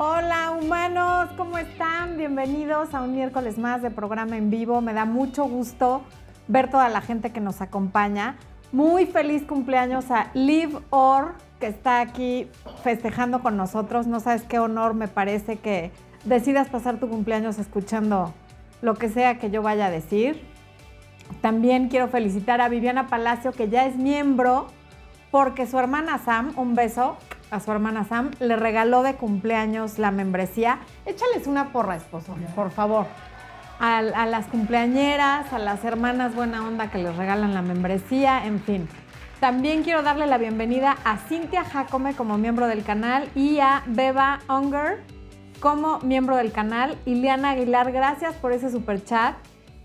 Hola humanos, ¿cómo están? Bienvenidos a un miércoles más de programa en vivo. Me da mucho gusto ver toda la gente que nos acompaña. Muy feliz cumpleaños a Liv Orr, que está aquí festejando con nosotros. No sabes qué honor me parece que decidas pasar tu cumpleaños escuchando lo que sea que yo vaya a decir. También quiero felicitar a Viviana Palacio, que ya es miembro, porque su hermana Sam, un beso, a su hermana Sam, le regaló de cumpleaños la membresía. Échales una porra, esposo, por favor. A, a, las cumpleañeras, a las hermanas buena onda que les regalan la membresía, en fin. También quiero darle la bienvenida a Cintia Jacome como miembro del canal y a Beba Unger como miembro del canal. Ileana Aguilar, gracias por ese super chat.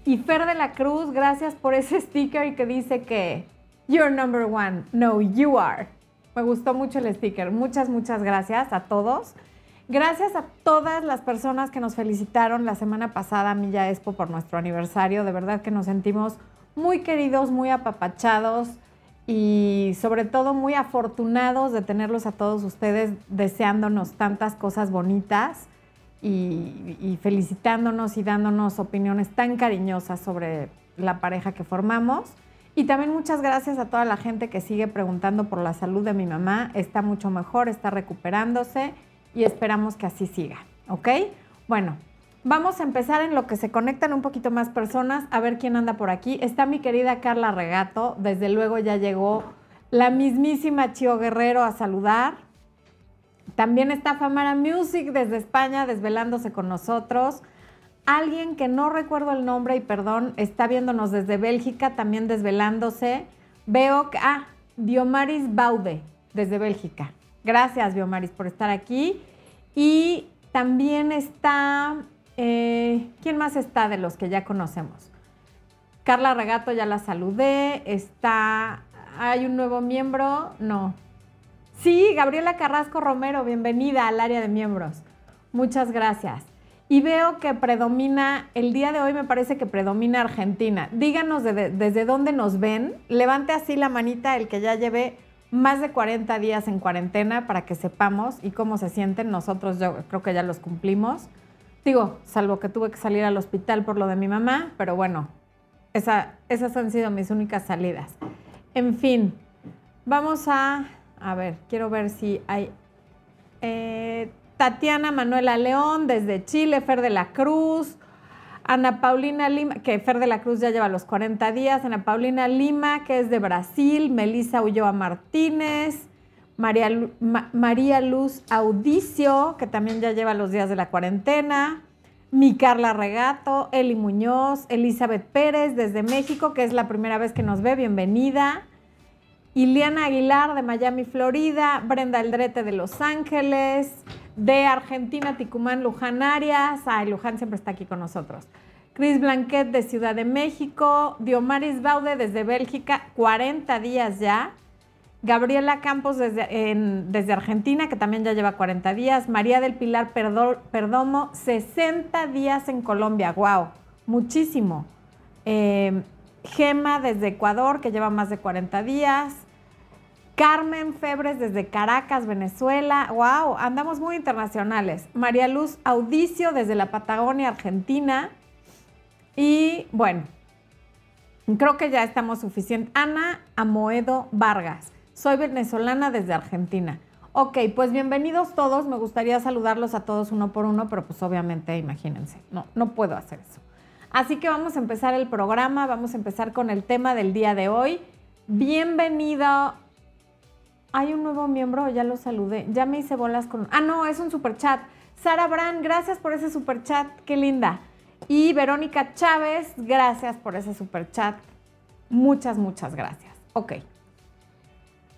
Y Fer de la Cruz, gracias por ese sticker que dice que You're number one. No, you are. Me gustó mucho el sticker. Muchas, muchas gracias a todos. Gracias a todas las personas que nos felicitaron la semana pasada a Milla Expo por nuestro aniversario. De verdad que nos sentimos muy queridos, muy apapachados y sobre todo muy afortunados de tenerlos a todos ustedes deseándonos tantas cosas bonitas y, y felicitándonos y dándonos opiniones tan cariñosas sobre la pareja que formamos. Y también muchas gracias a toda la gente que sigue preguntando por la salud de mi mamá. Está mucho mejor, está recuperándose y esperamos que así siga, ¿ok? Bueno, vamos a empezar en lo que se conectan un poquito más personas, a ver quién anda por aquí. Está mi querida Carla Regato, desde luego ya llegó la mismísima Chio Guerrero a saludar. También está Famara Music desde España desvelándose con nosotros. Alguien que no recuerdo el nombre y perdón, está viéndonos desde Bélgica, también desvelándose. Veo que, ah, Diomaris Baude, desde Bélgica. Gracias, Diomaris, por estar aquí. Y también está, eh, ¿quién más está de los que ya conocemos? Carla Regato, ya la saludé. Está, ¿hay un nuevo miembro? No. Sí, Gabriela Carrasco Romero, bienvenida al área de miembros. Muchas gracias y veo que predomina, el día de hoy me parece que predomina Argentina. Díganos de, desde dónde nos ven. Levante así la manita el que ya lleve más de 40 días en cuarentena para que sepamos y cómo se sienten. Nosotros yo creo que ya los cumplimos. Digo, salvo que tuve que salir al hospital por lo de mi mamá, pero bueno, esa, esas han sido mis únicas salidas. En fin, vamos a, a ver, quiero ver si hay... Eh, Tatiana Manuela León desde Chile, Fer de la Cruz, Ana Paulina Lima, que Fer de la Cruz ya lleva los 40 días, Ana Paulina Lima, que es de Brasil, Melissa Ulloa Martínez, María, María Luz Audicio, que también ya lleva los días de la cuarentena, mi Carla Regato, Eli Muñoz, Elizabeth Pérez desde México, que es la primera vez que nos ve, bienvenida. Iliana Aguilar de Miami, Florida, Brenda Aldrete de Los Ángeles, de Argentina, Ticumán, Luján Arias. Ay, Luján siempre está aquí con nosotros. Cris Blanquet de Ciudad de México. Diomaris Baude desde Bélgica, 40 días ya. Gabriela Campos desde, Argentina, que también ya lleva 40 días. María del Pilar Perdomo, 60 días en Colombia. ¡Wow! Muchísimo. Eh, Gema desde Ecuador, que lleva más de 40 días. Carmen Febres desde Caracas, Venezuela. ¡Wow! Andamos muy internacionales. María Luz Audicio desde la Patagonia, Argentina. Y bueno, creo que ya estamos suficientes. Ana Amoedo Vargas. Soy venezolana desde Argentina. Ok, pues bienvenidos todos. Me gustaría saludarlos a todos uno por uno, pero pues obviamente imagínense, no, no puedo hacer eso. Así que vamos a empezar el programa, vamos a empezar con el tema del día de hoy. Bienvenido hay un nuevo miembro, ya lo saludé. Ya me hice bolas con. Ah, no, es un super chat. Sara Brand, gracias por ese super chat, qué linda. Y Verónica Chávez, gracias por ese super chat. Muchas, muchas gracias. Ok.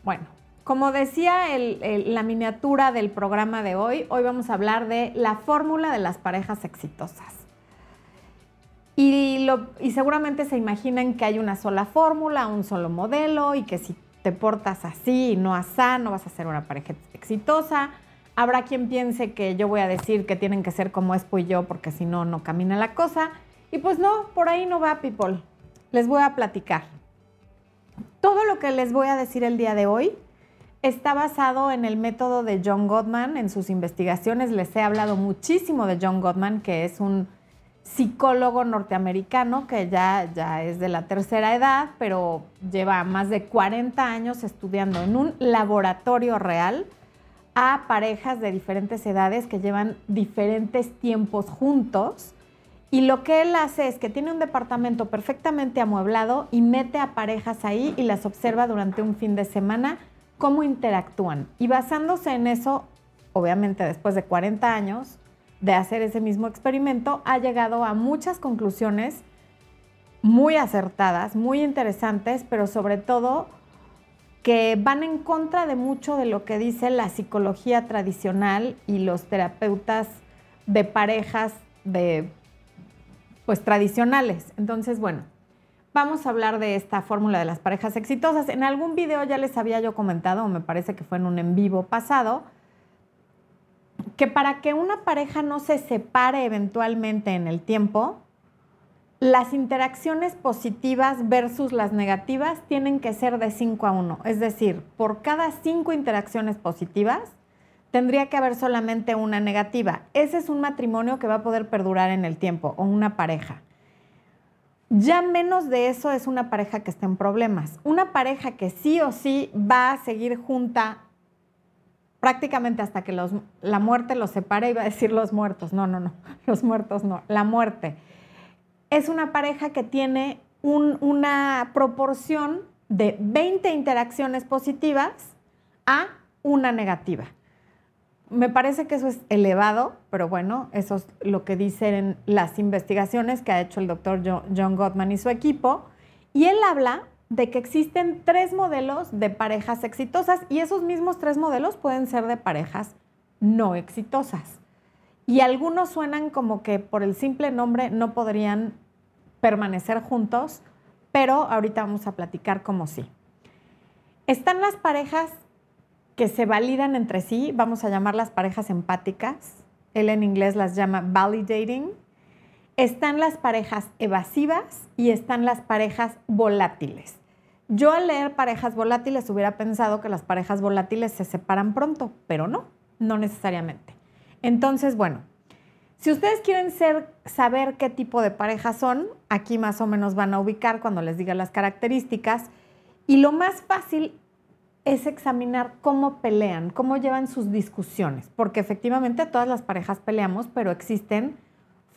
Bueno, como decía la miniatura del programa de hoy, hoy vamos a hablar de la fórmula de las parejas exitosas. Y, lo, y seguramente se imaginan que hay una sola fórmula, un solo modelo y que si te portas así y no asá, no vas a ser una pareja exitosa. Habrá quien piense que yo voy a decir que tienen que ser como Expo y yo porque si no, no camina la cosa. Y pues no, por ahí no va, people. Les voy a platicar. Todo lo que les voy a decir el día de hoy está basado en el método de John Gottman, en sus investigaciones. Les he hablado muchísimo de John Gottman, que es un psicólogo norteamericano que ya, ya es de la tercera edad, pero lleva más de 40 años estudiando en un laboratorio real a parejas de diferentes edades que llevan diferentes tiempos juntos. Y lo que él hace es que tiene un departamento perfectamente amueblado y mete a parejas ahí y las observa durante un fin de semana cómo interactúan. Y basándose en eso, obviamente después de 40 años, de hacer ese mismo experimento, ha llegado a muchas conclusiones muy acertadas, muy interesantes, pero sobre todo que van en contra de mucho de lo que dice la psicología tradicional y los terapeutas de parejas de pues tradicionales. Entonces, bueno, vamos a hablar de esta fórmula de las parejas exitosas. En algún video ya les había yo comentado, o me parece que fue en un en vivo pasado, que para que una pareja no se separe eventualmente en el tiempo, las interacciones positivas versus las negativas tienen que ser de 5 a 1. Es decir, por cada 5 interacciones positivas, tendría que haber solamente una negativa. Ese es un matrimonio que va a poder perdurar en el tiempo o una pareja. Ya menos de eso es una pareja que está en problemas. Una pareja que sí o sí va a seguir junta prácticamente hasta que la muerte los separe, iba a decir los muertos, no, no, no, los muertos no, la muerte. Es una pareja que tiene una proporción de 20 interacciones positivas a una negativa. Me parece que eso es elevado, pero bueno, eso es lo que dicen las investigaciones que ha hecho el doctor John Gottman y su equipo. Y él habla de que existen tres modelos de parejas exitosas y esos mismos tres modelos pueden ser de parejas no exitosas. Y algunos suenan como que por el simple nombre no podrían permanecer juntos, pero ahorita vamos a platicar como sí. Están las parejas que se validan entre sí, vamos a llamarlas parejas empáticas. Él en inglés las llama validating. Están las parejas evasivas y están las parejas volátiles. Yo al leer parejas volátiles hubiera pensado que las parejas volátiles se separan pronto, pero no, no necesariamente. Entonces, bueno, si ustedes quieren saber qué tipo de parejas son, aquí más o menos van a ubicar cuando les diga las características. Y lo más fácil es examinar cómo pelean, cómo llevan sus discusiones, porque efectivamente todas las parejas peleamos, pero existen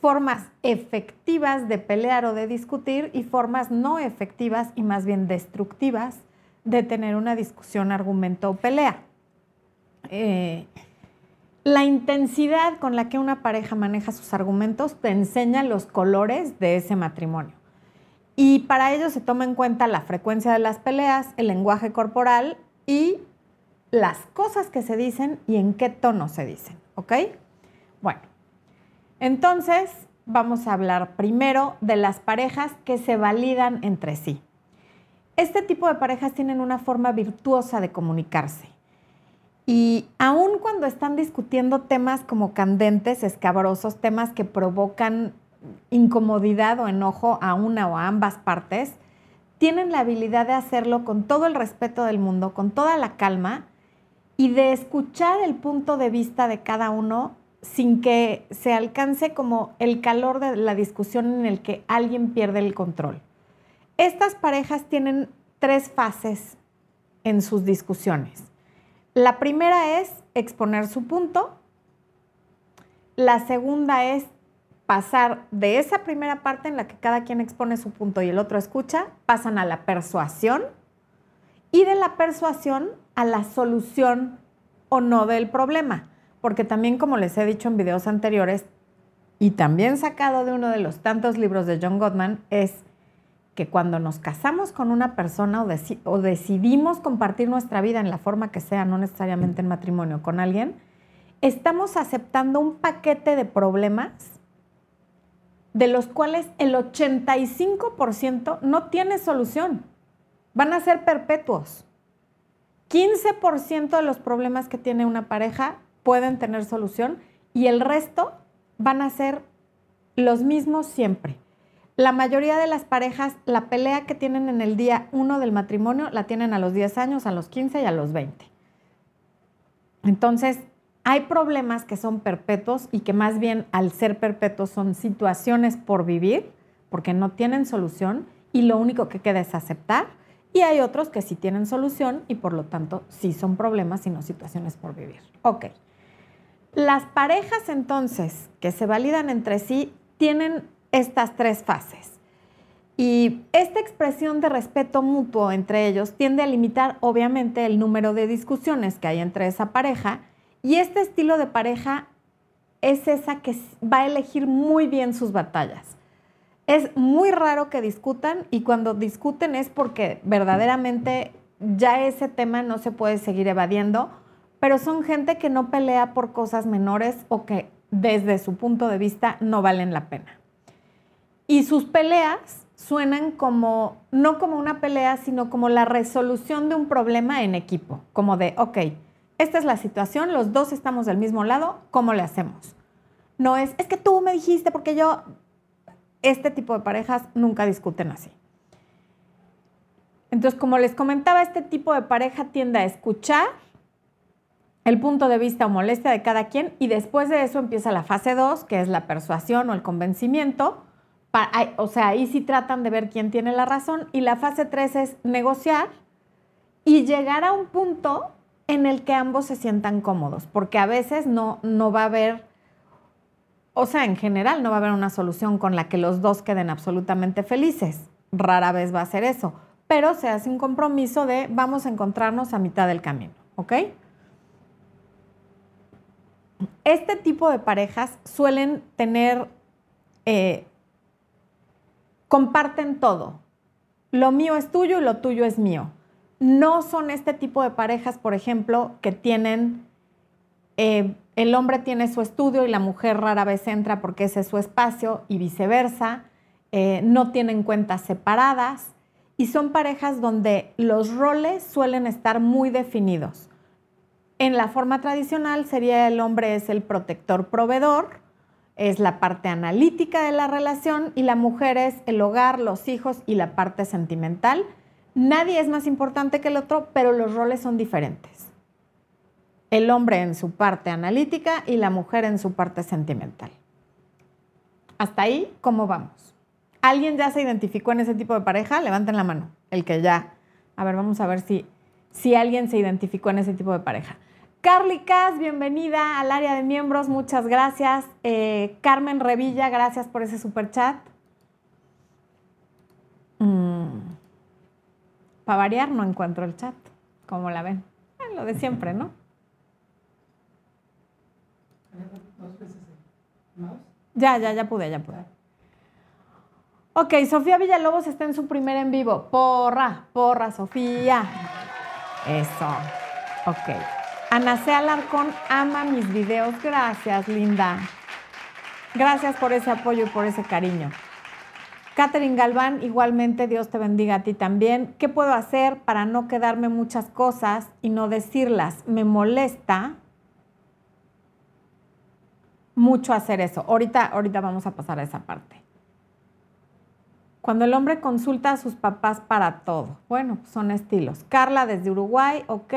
formas efectivas de pelear o de discutir y formas no efectivas y más bien destructivas de tener una discusión, argumento o pelea. Eh, la intensidad con la que una pareja maneja sus argumentos te enseña los colores de ese matrimonio. Y para ello se toma en cuenta la frecuencia de las peleas, el lenguaje corporal y las cosas que se dicen y en qué tono se dicen. ¿Ok? Bueno, entonces, vamos a hablar primero de las parejas que se validan entre sí. Este tipo de parejas tienen una forma virtuosa de comunicarse. Y aun cuando están discutiendo temas como candentes, escabrosos, temas que provocan incomodidad o enojo a una o a ambas partes, tienen la habilidad de hacerlo con todo el respeto del mundo, con toda la calma y de escuchar el punto de vista de cada uno sin que se alcance como el calor de la discusión en el que alguien pierde el control. Estas parejas tienen tres fases en sus discusiones. La primera es exponer su punto. La segunda es pasar de esa primera parte en la que cada quien expone su punto y el otro escucha, pasan a la persuasión y de la persuasión a la solución o no del problema porque también como les he dicho en videos anteriores, y también sacado de uno de los tantos libros de John Gottman, es que cuando nos casamos con una persona o, decidimos compartir nuestra vida en la forma que sea, no necesariamente en matrimonio con alguien, estamos aceptando un paquete de problemas de los cuales el 85% no tiene solución. Van a ser perpetuos. 15% de los problemas que tiene una pareja pueden tener solución y el resto van a ser los mismos siempre. La mayoría de las parejas, la pelea que tienen en el día 1 del matrimonio la tienen a los 10 años, a los 15 y a los 20. Entonces, hay problemas que son perpetuos y que más bien al ser perpetuos son situaciones por vivir, porque no tienen solución y lo único que queda es aceptar. Y hay otros que sí tienen solución y por lo tanto sí son problemas y no situaciones por vivir. Ok. Las parejas entonces que se validan entre sí tienen estas tres fases. Y esta expresión de respeto mutuo entre ellos tiende a limitar obviamente el número de discusiones que hay entre esa pareja y este estilo de pareja es esa que va a elegir muy bien sus batallas. Es muy raro que discutan y cuando discuten es porque verdaderamente ya ese tema no se puede seguir evadiendo, pero son gente que no pelea por cosas menores o que desde su punto de vista no valen la pena. Y sus peleas suenan como, no como una pelea, sino como la resolución de un problema en equipo, como de, ok, esta es la situación, los dos estamos del mismo lado, ¿cómo le hacemos? No es, es que tú me dijiste porque yo, este tipo de parejas nunca discuten así. Entonces, como les comentaba, este tipo de pareja tiende a escuchar el punto de vista o molestia de cada quien y después de eso empieza la fase 2, que es la persuasión o el convencimiento. o sea, ahí sí tratan de ver quién tiene la razón y la fase 3 es negociar y llegar a un punto en el que ambos se sientan cómodos, porque a veces no, no va a haber, o sea, en general no va a haber una solución con la que los dos queden absolutamente felices. Rara vez va a ser eso, pero se hace un compromiso de vamos a encontrarnos a mitad del camino, ¿ok? Este tipo de parejas suelen tener, eh, comparten todo. Lo mío es tuyo y lo tuyo es mío no son este tipo de parejas, por ejemplo, que tienen, eh, el hombre tiene su estudio y la mujer rara vez entra porque ese es su espacio y viceversa, eh, no tienen cuentas separadas y son parejas donde los roles suelen estar muy definidos. En la forma tradicional sería el hombre es el protector proveedor, es la parte analítica de la relación y la mujer es el hogar, los hijos y la parte sentimental Nadie es más importante que el otro, pero los roles son diferentes. El hombre en su parte analítica y la mujer en su parte sentimental. Hasta ahí, ¿cómo vamos? ¿Alguien ya se identificó en ese tipo de pareja? Levanten la mano. El que ya. A ver, vamos a ver si, si alguien se identificó en ese tipo de pareja. Carly Cas, bienvenida al área de miembros, muchas gracias. Eh, Carmen Revilla, gracias por ese super chat. Mm. Para variar, no encuentro el chat. como la ven? lo de siempre, ¿no? Ya, ya, ya pude, ya pude. Ok, Sofía Villalobos está en su primer en vivo. Porra, porra, Sofía. Eso. Ok. Ana C. Alarcón ama mis videos. Gracias, linda. Gracias por ese apoyo y por ese cariño. Catherine Galván, igualmente Dios te bendiga a ti también. ¿Qué puedo hacer para no quedarme muchas cosas y no decirlas? Me molesta mucho hacer eso. Ahorita, ahorita vamos a pasar a esa parte. Cuando el hombre consulta a sus papás para todo. Bueno, son estilos. Carla desde Uruguay, ok.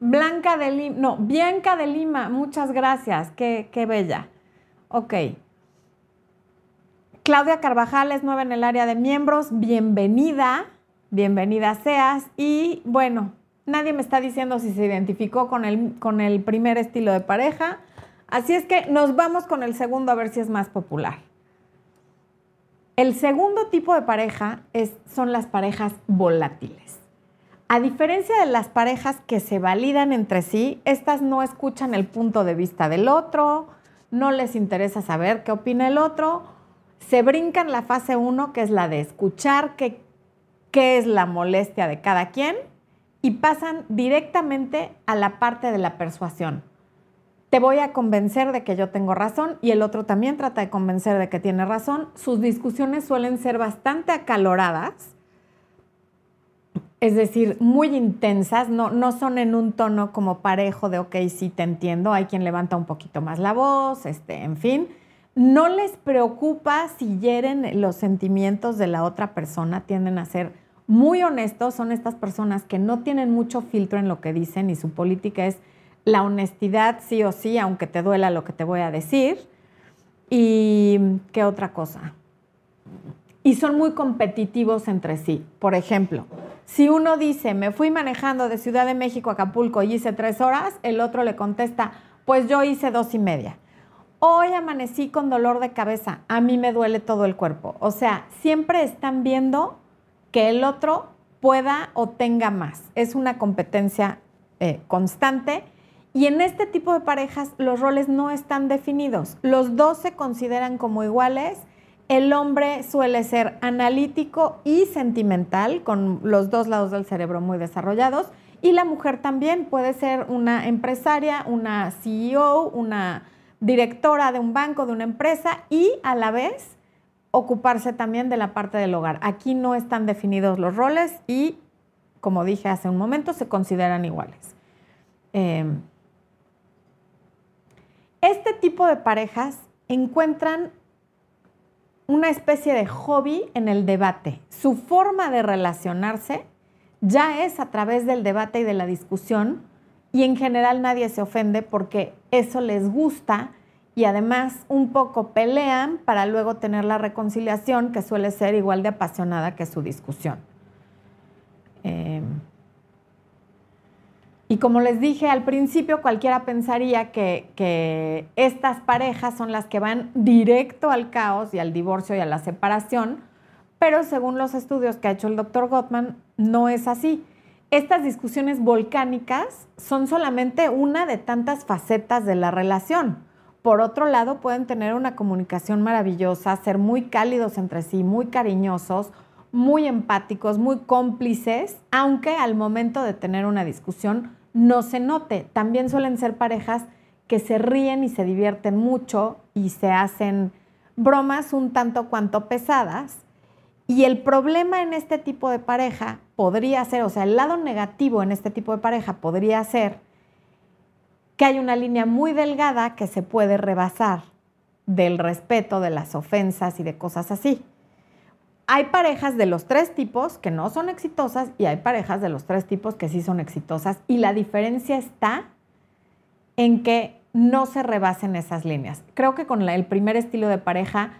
Blanca de Lima, no, Bianca de Lima, muchas gracias, qué, qué bella. Ok. Claudia Carvajal es nueva en el área de miembros, bienvenida, bienvenida seas. Y bueno, nadie me está diciendo si se identificó con el, con el primer estilo de pareja, así es que nos vamos con el segundo a ver si es más popular. El segundo tipo de pareja es, son las parejas volátiles. A diferencia de las parejas que se validan entre sí, estas no escuchan el punto de vista del otro, no les interesa saber qué opina el otro, se brincan la fase 1, que es la de escuchar qué, qué es la molestia de cada quien, y pasan directamente a la parte de la persuasión. Te voy a convencer de que yo tengo razón y el otro también trata de convencer de que tiene razón. Sus discusiones suelen ser bastante acaloradas es decir, muy intensas, no, no son en un tono como parejo de, ok, sí te entiendo, hay quien levanta un poquito más la voz, este, en fin. No les preocupa si hieren los sentimientos de la otra persona, tienden a ser muy honestos son estas personas que no tienen mucho filtro en lo que dicen y su política es la honestidad sí o sí, aunque te duela lo que te voy a decir. ¿Y qué otra cosa? Y son muy competitivos entre sí. Por ejemplo, si uno dice, me fui manejando de Ciudad de México a Acapulco y hice tres horas, el otro le contesta, pues yo hice dos y media. Hoy amanecí con dolor de cabeza, a mí me duele todo el cuerpo. O sea, siempre están viendo que el otro pueda o tenga más. Es una competencia eh, constante y en este tipo de parejas los roles no están definidos. Los dos se consideran como iguales. El hombre suele ser analítico y sentimental, con los dos lados del cerebro muy desarrollados. Y la mujer también puede ser una empresaria, una CEO, una directora de un banco, de una empresa y a la vez ocuparse también de la parte del hogar. Aquí no están definidos los roles y, como dije hace un momento, se consideran iguales. Em, este tipo de parejas encuentran una especie de hobby en el debate. Su forma de relacionarse ya es a través del debate y de la discusión y en general nadie se ofende porque eso les gusta y además un poco pelean para luego tener la reconciliación que suele ser igual de apasionada que su discusión. Eh, y como les dije al principio, cualquiera pensaría que, estas parejas son las que van directo al caos y al divorcio y a la separación, pero según los estudios que ha hecho el doctor Gottman, no es así. Estas discusiones volcánicas son solamente una de tantas facetas de la relación. Por otro lado, pueden tener una comunicación maravillosa, ser muy cálidos entre sí, muy cariñosos, muy empáticos, muy cómplices, aunque al momento de tener una discusión no se note. También suelen ser parejas que se ríen y se divierten mucho y se hacen bromas un tanto cuanto pesadas. Y el problema en este tipo de pareja podría ser, o sea, el lado negativo en este tipo de pareja podría ser que hay una línea muy delgada que se puede rebasar del respeto, de las ofensas y de cosas así hay parejas de los tres tipos que no son exitosas y hay parejas de los tres tipos que sí son exitosas y la diferencia está en que no se rebasen esas líneas. Creo que con el primer estilo de pareja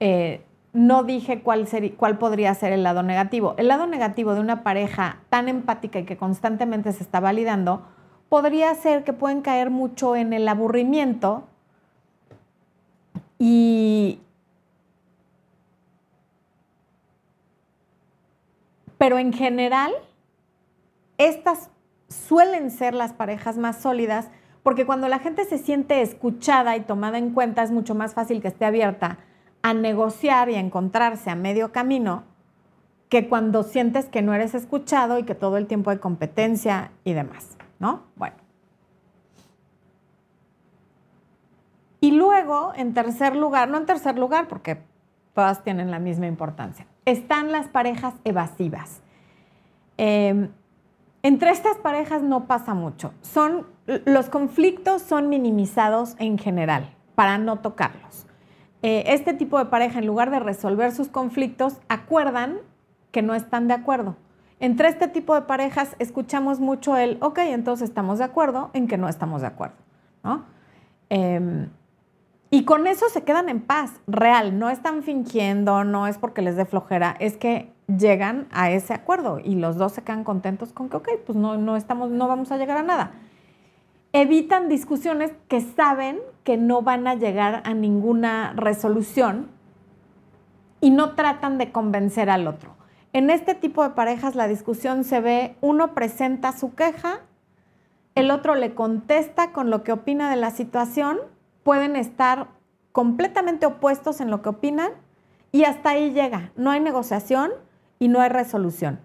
eh, no dije cuál, cuál podría ser el lado negativo. El lado negativo de una pareja tan empática y que constantemente se está validando podría ser que pueden caer mucho en el aburrimiento y, Pero en general, estas suelen ser las parejas más sólidas porque cuando la gente se siente escuchada y tomada en cuenta es mucho más fácil que esté abierta a negociar y a encontrarse a medio camino que cuando sientes que no eres escuchado y que todo el tiempo hay competencia y demás, ¿no? Bueno. Y luego, en tercer lugar, no en tercer lugar porque todas tienen la misma importancia, están las parejas evasivas. Em, entre estas parejas no pasa mucho. Son, los conflictos son minimizados en general para no tocarlos. Eh, este tipo de pareja, en lugar de resolver sus conflictos, acuerdan que no están de acuerdo. Entre este tipo de parejas escuchamos mucho el, ok, entonces estamos de acuerdo en que no estamos de acuerdo. ¿no? Em, y con eso se quedan en paz, real, no están fingiendo, no es porque les dé flojera, es que llegan a ese acuerdo y los dos se quedan contentos con que, ok, pues no, no, estamos, no vamos a llegar a nada. Evitan discusiones que saben que no van a llegar a ninguna resolución y no tratan de convencer al otro. En este tipo de parejas la discusión se ve, uno presenta su queja, el otro le contesta con lo que opina de la situación pueden estar completamente opuestos en lo que opinan y hasta ahí llega. No hay negociación y no hay resolución.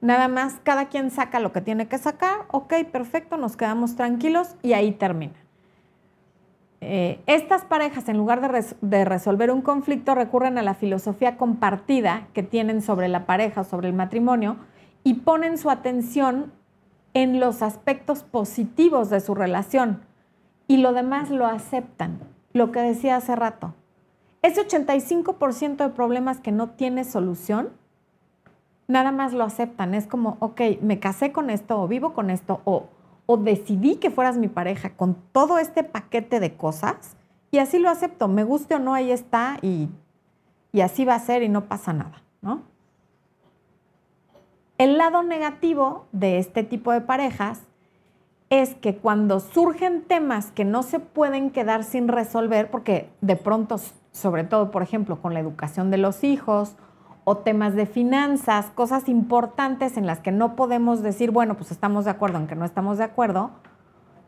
Nada más, cada quien saca lo que tiene que sacar, ok, perfecto, nos quedamos tranquilos y ahí termina. Eh, estas parejas, en lugar de, de, resolver un conflicto, recurren a la filosofía compartida que tienen sobre la pareja o sobre el matrimonio y ponen su atención en los aspectos positivos de su relación y lo demás lo aceptan, lo que decía hace rato. Ese 85% de problemas que no tiene solución nada más lo aceptan. Es como, ok, me casé con esto o vivo con esto o, o decidí que fueras mi pareja con todo este paquete de cosas y así lo acepto. Me guste o no, ahí está y, y así va a ser y no pasa nada, ¿no? El lado negativo de este tipo de parejas es que cuando surgen temas que no se pueden quedar sin resolver, porque de pronto, sobre todo, por ejemplo, con la educación de los hijos o temas de finanzas, cosas importantes en las que no podemos decir, bueno, pues estamos de acuerdo en que no estamos de acuerdo,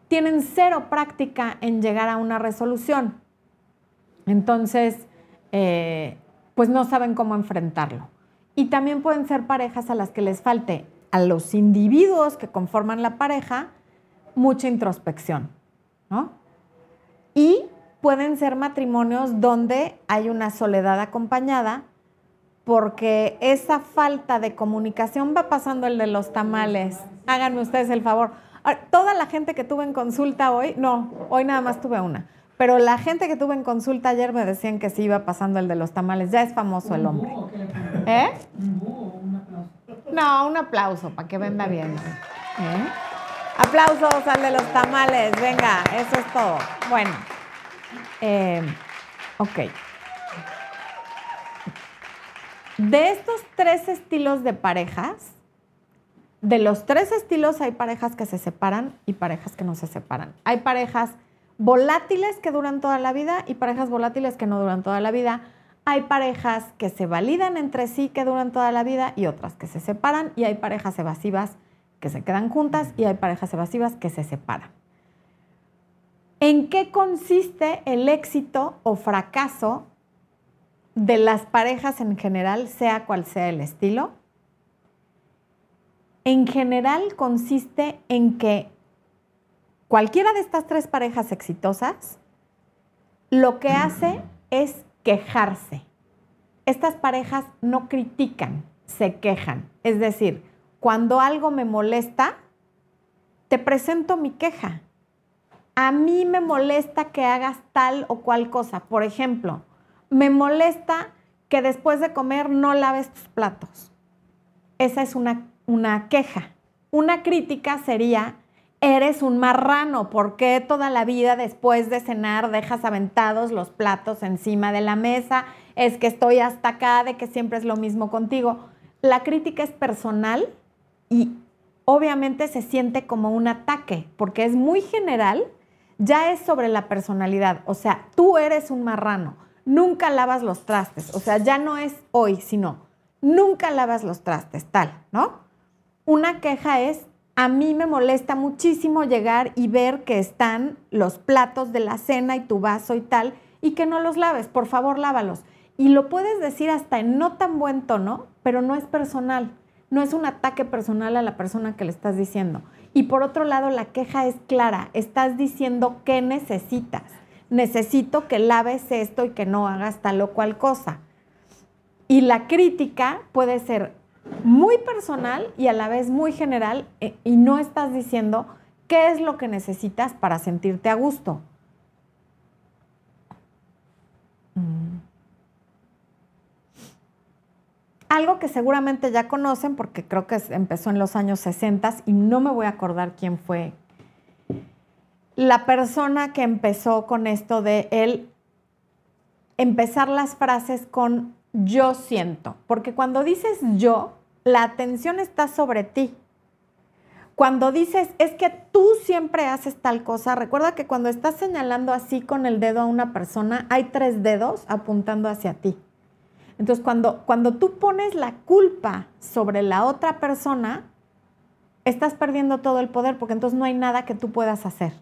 tienen cero práctica en llegar a una resolución. Entonces, eh, pues no saben cómo enfrentarlo. Y también pueden ser parejas a las que les falte a los individuos que conforman la pareja mucha introspección, ¿no? Y pueden ser matrimonios donde hay una soledad acompañada porque esa falta de comunicación va pasando el de los tamales. Háganme ustedes el favor. Toda la gente que tuve en consulta hoy, no, hoy nada más tuve una, pero la gente que tuve en consulta ayer me decían que sí iba pasando el de los tamales. Ya es famoso el hombre. ¿Eh? No, un aplauso para que venda bien. ¿Eh? Aplausos al de los tamales. Venga, eso es todo. Bueno. Eh, ok. De estos tres estilos de parejas, de los tres estilos hay parejas que se separan y parejas que no se separan. Hay parejas volátiles que duran toda la vida y parejas volátiles que no duran toda la vida. Hay parejas que se validan entre sí que duran toda la vida y otras que se separan y hay parejas evasivas que se quedan juntas y hay parejas evasivas que se separan. ¿En qué consiste el éxito o fracaso de las parejas en general, sea cual sea el estilo? En general consiste en que Cualquiera de estas tres parejas exitosas lo que hace es quejarse. Estas parejas no critican, se quejan. Es decir, cuando algo me molesta, te presento mi queja. A mí me molesta que hagas tal o cual cosa. Por ejemplo, me molesta que después de comer no laves tus platos. Esa es una, una queja. Una crítica sería eres un marrano, ¿por qué toda la vida después de cenar dejas aventados los platos encima de la mesa? Es que estoy hasta acá de que siempre es lo mismo contigo. La crítica es personal y obviamente se siente como un ataque, porque es muy general, ya es sobre la personalidad, o sea, tú eres un marrano, nunca lavas los trastes, o sea, ya no es hoy, sino nunca lavas los trastes, tal, ¿no? Una queja es a mí me molesta muchísimo llegar y ver que están los platos de la cena y tu vaso y tal, y que no los laves, por favor lávalos. Y lo puedes decir hasta en no tan buen tono, pero no es personal, no es un ataque personal a la persona que le estás diciendo. Y por otro lado, la queja es clara, estás diciendo qué necesitas. Necesito que laves esto y que no hagas tal o cual cosa. Y la crítica puede ser muy personal y a la vez muy general eh, y no estás diciendo qué es lo que necesitas para sentirte a gusto. Mm. Algo que seguramente ya conocen porque creo que empezó en los años 60 y no me voy a acordar quién fue la persona que empezó con esto de él empezar las frases con yo siento, porque cuando dices yo, la atención está sobre ti. Cuando dices, es que tú siempre haces tal cosa, recuerda que cuando estás señalando así con el dedo a una persona, hay tres dedos apuntando hacia ti. Entonces, cuando, cuando tú pones la culpa sobre la otra persona, estás perdiendo todo el poder porque entonces no hay nada que tú puedas hacer.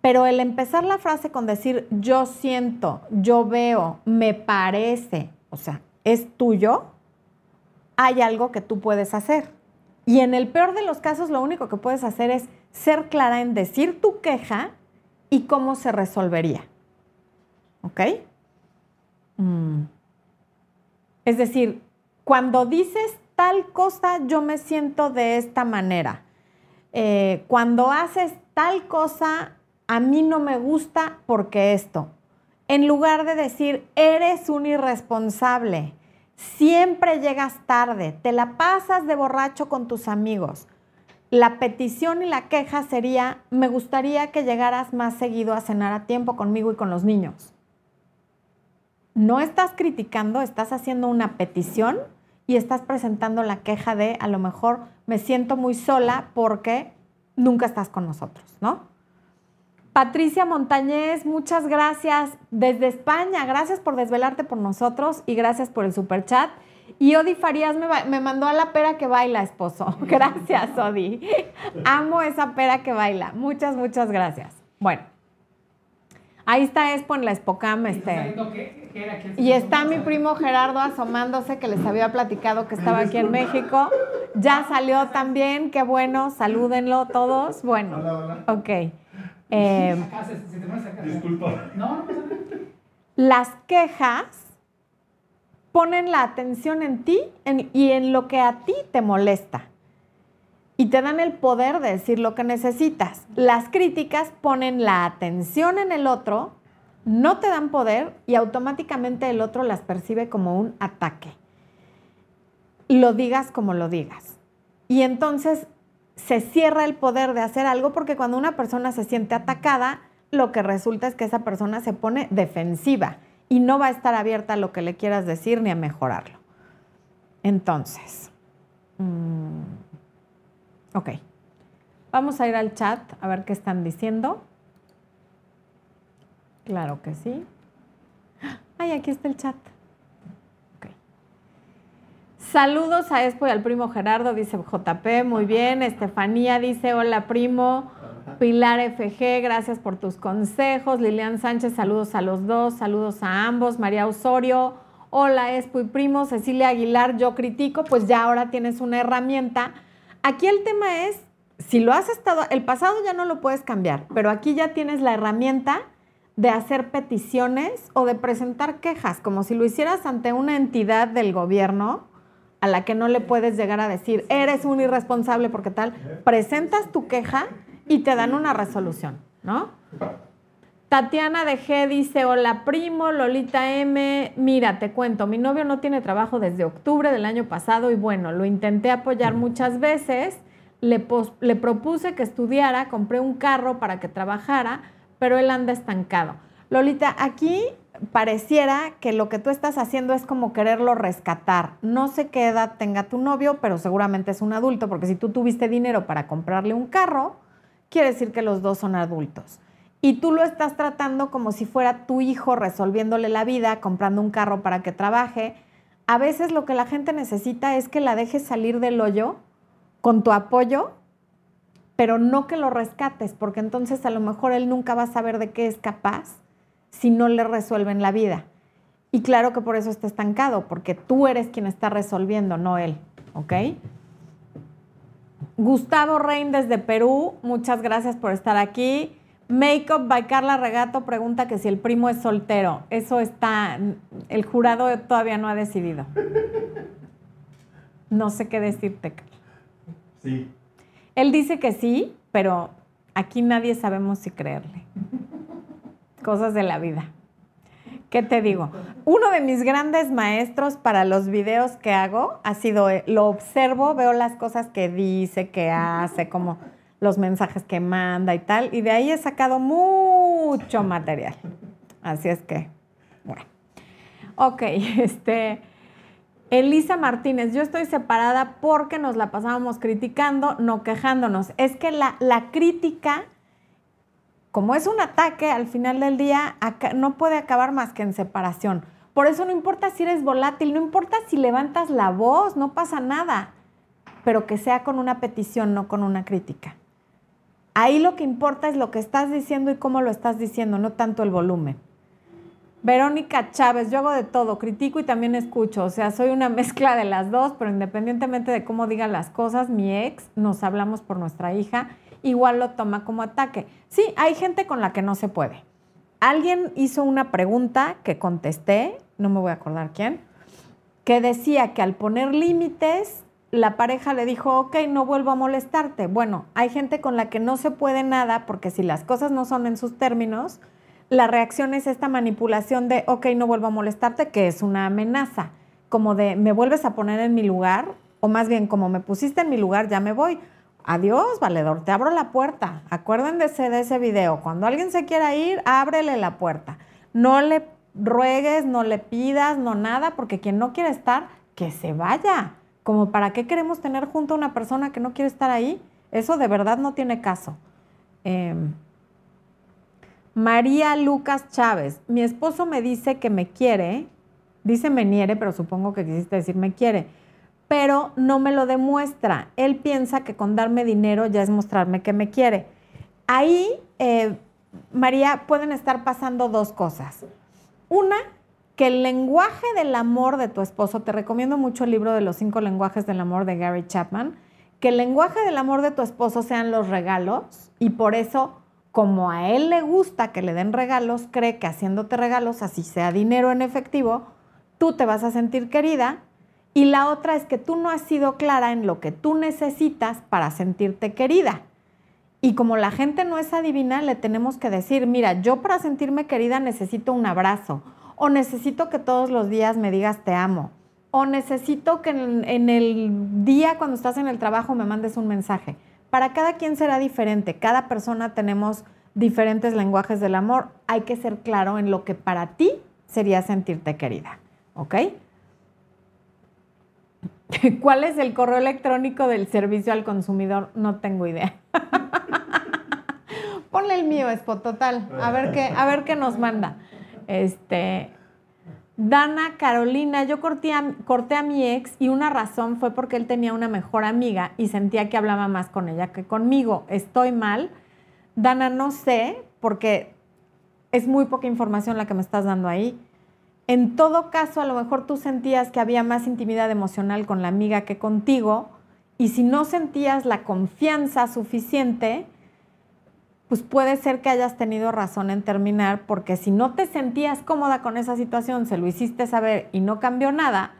Pero el empezar la frase con decir yo siento, yo veo, me parece, o sea, es tuyo, hay algo que tú puedes hacer. Y en el peor de los casos, lo único que puedes hacer es ser clara en decir tu queja y cómo se resolvería. ¿Ok? Mm. Es decir, cuando dices tal cosa, yo me siento de esta manera. Eh, cuando haces tal cosa, a mí no me gusta porque esto. En lugar de decir, eres un irresponsable, siempre llegas tarde, te la pasas de borracho con tus amigos. La petición y la queja sería, me gustaría que llegaras más seguido a cenar a tiempo conmigo y con los niños. No estás criticando, estás haciendo una petición y estás presentando la queja de, a lo mejor me siento muy sola porque nunca estás con nosotros, ¿no? Patricia Montañez, muchas gracias desde España. Gracias por desvelarte por nosotros y gracias por el super chat. Y Odi Farías me, me, mandó a la pera que baila, esposo. Gracias, Odi. Amo esa pera que baila. Muchas, muchas gracias. Bueno, ahí está Expo en la Espocam. Este. Y está mi primo Gerardo asomándose, que les había platicado que estaba aquí en México. Ya salió también, qué bueno, salúdenlo todos. Bueno, hola, hola. ok. Eh, Disculpa. Las quejas ponen la atención en ti y en lo que a ti te molesta. Y te dan el poder de decir lo que necesitas. Las críticas ponen la atención en el otro, no te dan poder y automáticamente el otro las percibe como un ataque. Lo digas como lo digas. Y entonces se cierra el poder de hacer algo porque cuando una persona se siente atacada, lo que resulta es que esa persona se pone defensiva y no va a estar abierta a lo que le quieras decir ni a mejorarlo. Entonces, mm, ok, vamos a ir al chat a ver qué están diciendo. Claro que sí. Ay, aquí está el chat. Saludos a Expo y al primo Gerardo, dice JP, muy bien. Estefanía dice, hola primo. Pilar FG, gracias por tus consejos. Lilian Sánchez, saludos a los dos, saludos a ambos. María Osorio, hola Expo y primo. Cecilia Aguilar, yo critico, pues ya ahora tienes una herramienta. Aquí el tema es, si lo has estado, el pasado ya no lo puedes cambiar, pero aquí ya tienes la herramienta de hacer peticiones o de presentar quejas, como si lo hicieras ante una entidad del gobierno a la que no le puedes llegar a decir, eres un irresponsable porque tal, presentas tu queja y te dan una resolución, ¿no? Tatiana de G dice, hola primo, Lolita M, mira, te cuento, mi novio no tiene trabajo desde octubre del año pasado y bueno, lo intenté apoyar muchas veces, le, le propuse que estudiara, compré un carro para que trabajara, pero él anda estancado. Lolita, aquí pareciera que lo que tú estás haciendo es como quererlo rescatar. No sé qué edad tenga tu novio, pero seguramente es un adulto, porque si tú tuviste dinero para comprarle un carro, quiere decir que los dos son adultos. Y tú lo estás tratando como si fuera tu hijo resolviéndole la vida, comprando un carro para que trabaje. A veces lo que la gente necesita es que la dejes salir del hoyo con tu apoyo, pero no que lo rescates, porque entonces a lo mejor él nunca va a saber de qué es capaz si no le resuelven la vida. Y claro que por eso está estancado, porque tú eres quien está resolviendo, no él. ¿Ok? Gustavo Rein desde Perú, muchas gracias por estar aquí. Makeup by Carla Regato pregunta que si el primo es soltero. Eso está, el jurado todavía no ha decidido. No sé qué decirte, Carla. Sí. Él dice que sí, pero aquí nadie sabemos si creerle cosas de la vida. ¿Qué te digo? Uno de mis grandes maestros para los videos que hago ha sido, eh, lo observo, veo las cosas que dice, que hace, como los mensajes que manda y tal, y de ahí he sacado mucho material. Así es que, bueno. Ok, este, Elisa Martínez, yo estoy separada porque nos la pasábamos criticando, no quejándonos. Es que la, la crítica como es un ataque, al final del día no puede acabar más que en separación. Por eso no importa si eres volátil, no importa si levantas la voz, no pasa nada, pero que sea con una petición, no con una crítica. Ahí lo que importa es lo que estás diciendo y cómo lo estás diciendo, no tanto el volumen. Verónica Chávez, yo hago de todo, critico y también escucho, o sea, soy una mezcla de las dos, pero independientemente de cómo digan las cosas, mi ex, nos hablamos por nuestra hija igual lo toma como ataque. Sí, hay gente con la que no se puede. Alguien hizo una pregunta que contesté, no me voy a acordar quién, que decía que al poner límites, la pareja le dijo, ok, no vuelvo a molestarte. Bueno, hay gente con la que no se puede nada porque si las cosas no son en sus términos, la reacción es esta manipulación de, ok, no vuelvo a molestarte, que es una amenaza. como de me vuelves a poner en mi lugar, o más bien como me pusiste en mi lugar, ya me voy. Adiós, valedor, te abro la puerta. Acuérdense de ese video. Cuando alguien se quiera ir, ábrele la puerta. No le ruegues, no le pidas, no nada, porque quien no quiere estar, que se vaya. Como para qué queremos tener junto a una persona que no quiere estar ahí. Eso de verdad no tiene caso. Em, María Lucas Chávez, mi esposo me dice que me quiere, dice me niere, pero supongo que quisiste decir me quiere, pero no me lo demuestra. Él piensa que con darme dinero ya es mostrarme que me quiere. Ahí, eh, María, pueden estar pasando dos cosas. Una, que el lenguaje del amor de tu esposo, te recomiendo mucho el libro de los cinco lenguajes del amor de Gary Chapman, que el lenguaje del amor de tu esposo sean los regalos y por eso como a él le gusta que le den regalos, cree que haciéndote regalos, así sea dinero en efectivo, tú te vas a sentir querida. Y la otra es que tú no has sido clara en lo que tú necesitas para sentirte querida. Y como la gente no es adivina, le tenemos que decir, mira, yo para sentirme querida necesito un abrazo, o necesito que todos los días me digas te amo, o necesito que en, el día cuando estás en el trabajo me mandes un mensaje. Para cada quien será diferente, cada persona tenemos diferentes lenguajes del amor, hay que ser claro en lo que para ti sería sentirte querida, ¿ok? ¿Cuál es el correo electrónico del servicio al consumidor? No tengo idea. Ponle el mío, Expo, total. A ver qué, a ver qué nos manda. Este, Dana Carolina, yo corté a, corté a, mi ex y una razón fue porque él tenía una mejor amiga y sentía que hablaba más con ella que conmigo. ¿Estoy mal? Dana, no sé, porque es muy poca información la que me estás dando ahí. En todo caso, a lo mejor tú sentías que había más intimidad emocional con la amiga que contigo y si no sentías la confianza suficiente, pues puede ser que hayas tenido razón en terminar, porque si no te sentías cómoda con esa situación, se lo hiciste saber y no cambió nada,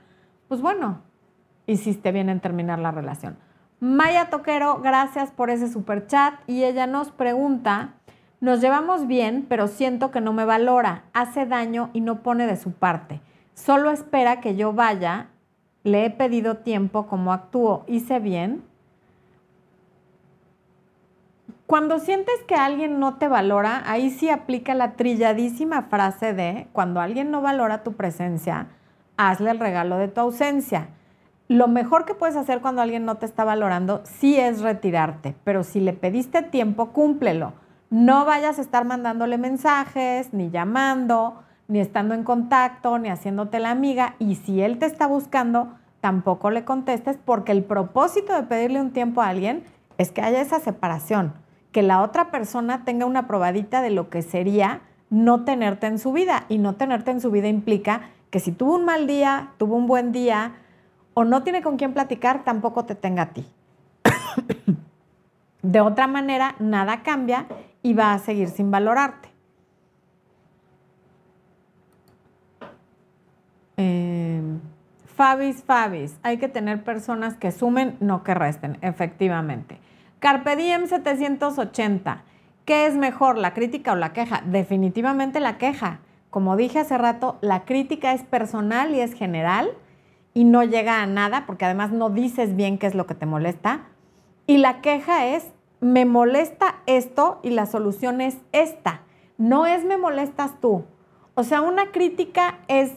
pues bueno, hiciste bien en terminar la relación. Maya Toquero, gracias por ese super chat y ella nos pregunta, nos llevamos bien, pero siento que no me valora, hace daño y no pone de su parte. Solo espera que yo vaya, le he pedido tiempo como actúo, hice bien, cuando sientes que alguien no te valora, ahí sí aplica la trilladísima frase de, cuando alguien no valora tu presencia, hazle el regalo de tu ausencia. Lo mejor que puedes hacer cuando alguien no te está valorando sí es retirarte, pero si le pediste tiempo, cúmplelo. No vayas a estar mandándole mensajes, ni llamando, ni estando en contacto, ni haciéndote la amiga. Y si él te está buscando, tampoco le contestes porque el propósito de pedirle un tiempo a alguien es que haya esa separación que la otra persona tenga una probadita de lo que sería no tenerte en su vida. Y no tenerte en su vida implica que si tuvo un mal día, tuvo un buen día o no tiene con quién platicar, tampoco te tenga a ti. de otra manera, nada cambia y va a seguir sin valorarte. Em, Fabis, Fabis, hay que tener personas que sumen, no que resten, efectivamente. Carpe Diem 780. ¿Qué es mejor, la crítica o la queja? Definitivamente la queja. Como dije hace rato, la crítica es personal y es general y no llega a nada porque además no dices bien qué es lo que te molesta. Y la queja es, me molesta esto y la solución es esta. No es me molestas tú. O sea, una crítica es,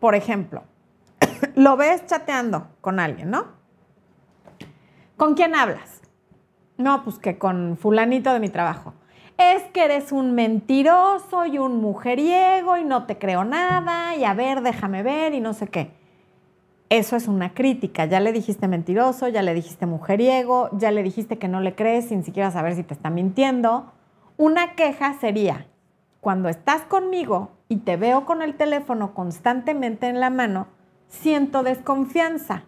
por ejemplo, lo ves chateando con alguien, ¿no? ¿Con quién hablas? No, pues que con fulanito de mi trabajo. Es que eres un mentiroso y un mujeriego y no te creo nada y a ver, déjame ver y no sé qué. Eso es una crítica. Ya le dijiste mentiroso, ya le dijiste mujeriego, ya le dijiste que no le crees sin siquiera saber si te está mintiendo. Una queja sería, cuando estás conmigo y te veo con el teléfono constantemente en la mano, siento desconfianza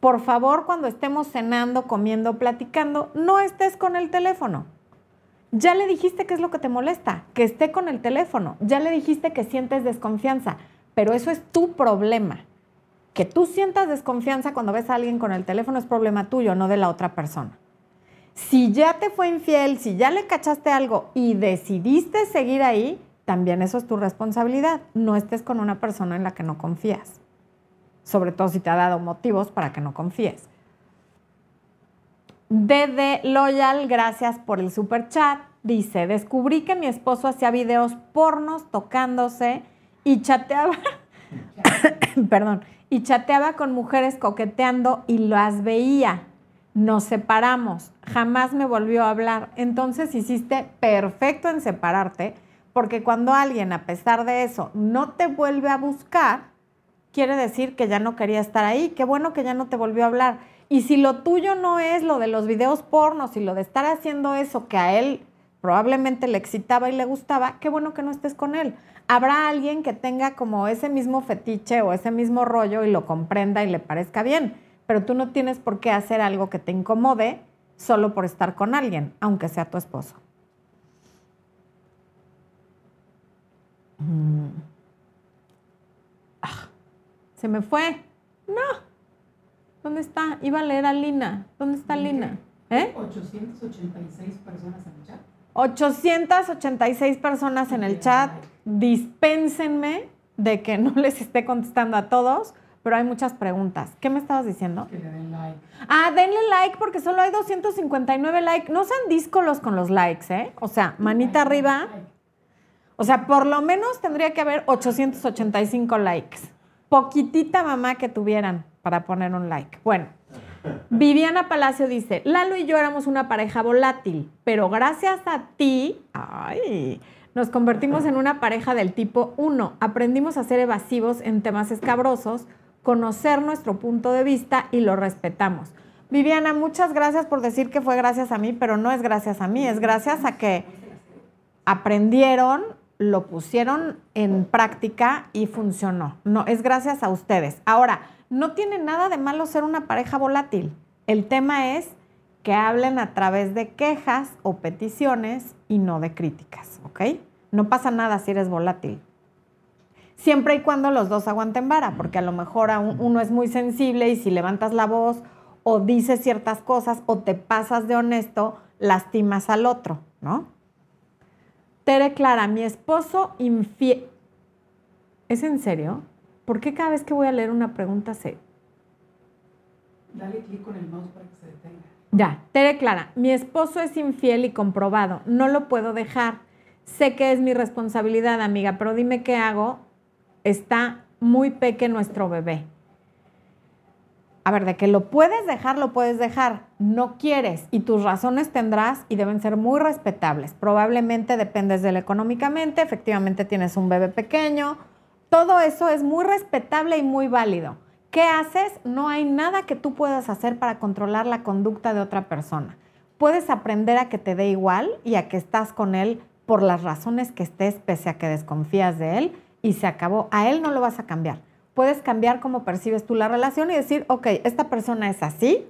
por favor, cuando estemos cenando, comiendo, platicando, no estés con el teléfono. Ya le dijiste qué es lo que te molesta, que esté con el teléfono. Ya le dijiste que sientes desconfianza, pero eso es tu problema. Que tú sientas desconfianza cuando ves a alguien con el teléfono es problema tuyo, no de la otra persona. Si ya te fue infiel, si ya le cachaste algo y decidiste seguir ahí, también eso es tu responsabilidad. No estés con una persona en la que no confías. Sobre todo si te ha dado motivos para que no confíes. Dede Loyal, gracias por el super chat. Dice, descubrí que mi esposo hacía videos pornos tocándose y chateaba, perdón, y chateaba con mujeres coqueteando y las veía. Nos separamos, jamás me volvió a hablar. Entonces hiciste perfecto en separarte, porque cuando alguien, a pesar de eso, no te vuelve a buscar, quiere decir que ya no quería estar ahí. Qué bueno que ya no te volvió a hablar. Y si lo tuyo no es lo de los videos pornos y lo de estar haciendo eso que a él probablemente le excitaba y le gustaba, qué bueno que no estés con él. Habrá alguien que tenga como ese mismo fetiche o ese mismo rollo y lo comprenda y le parezca bien, pero tú no tienes por qué hacer algo que te incomode solo por estar con alguien, aunque sea tu esposo. Mm. Se me fue. No. ¿Dónde está? Iba a leer a Lina. ¿Dónde está Lina? ¿Eh? 886 personas en el chat. 886 personas en el chat. Dispénsenme de que no les esté contestando a todos, pero hay muchas preguntas. ¿Qué me estabas diciendo? Que le den like. Ah, denle like porque solo hay 259 likes. No sean díscolos con los likes, ¿eh? O sea, manita arriba. O sea, por lo menos tendría que haber 885 likes. Poquitita mamá que tuvieran para poner un like. Bueno, Viviana Palacio dice, Lalo y yo éramos una pareja volátil, pero gracias a ti, ay, nos convertimos en una pareja del tipo 1. Aprendimos a ser evasivos en temas escabrosos, conocer nuestro punto de vista y lo respetamos. Viviana, muchas gracias por decir que fue gracias a mí, pero no es gracias a mí, es gracias a que aprendieron, lo pusieron en práctica y funcionó. No, es gracias a ustedes. Ahora, no tiene nada de malo ser una pareja volátil. El tema es que hablen a través de quejas o peticiones y no de críticas, ¿ok? No pasa nada si eres volátil. Siempre y cuando los dos aguanten vara, porque a lo mejor uno es muy sensible y si levantas la voz o dices ciertas cosas o te pasas de honesto, lastimas al otro, ¿no? Tere Clara, mi esposo infiel. ¿Es en serio? ¿Por qué cada vez que voy a leer una pregunta se... Dale clic con el mouse para que se detenga. Ya, Tere Clara, mi esposo es infiel y comprobado, no lo puedo dejar. Sé que es mi responsabilidad, amiga, pero dime qué hago. Está muy peque nuestro bebé. A ver, de que lo puedes dejar, lo puedes dejar. No quieres y tus razones tendrás y deben ser muy respetables. Probablemente dependes de él económicamente, efectivamente tienes un bebé pequeño, todo eso es muy respetable y muy válido. ¿Qué haces? No hay nada que tú puedas hacer para controlar la conducta de otra persona. Puedes aprender a que te dé igual y a que estás con él por las razones que estés, pese a que desconfías de él, y se acabó. A él no lo vas a cambiar. Puedes cambiar cómo percibes tú la relación y decir, ok, esta persona es así,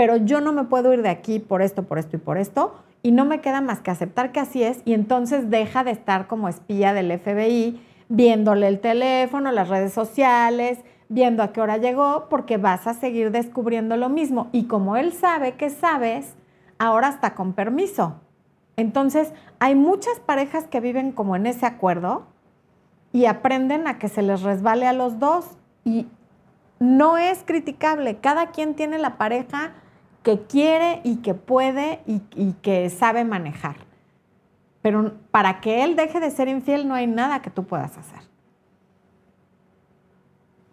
pero yo no me puedo ir de aquí por esto, por esto y por esto, y no me queda más que aceptar que así es, y entonces deja de estar como espía del FBI viéndole el teléfono, las redes sociales, viendo a qué hora llegó, porque vas a seguir descubriendo lo mismo. Y como él sabe que sabes, ahora está con permiso. Entonces, hay muchas parejas que viven como en ese acuerdo y aprenden a que se les resbale a los dos. Y no es criticable. Cada quien tiene la pareja que quiere y que puede y, que sabe manejar. Pero para que él deje de ser infiel no hay nada que tú puedas hacer.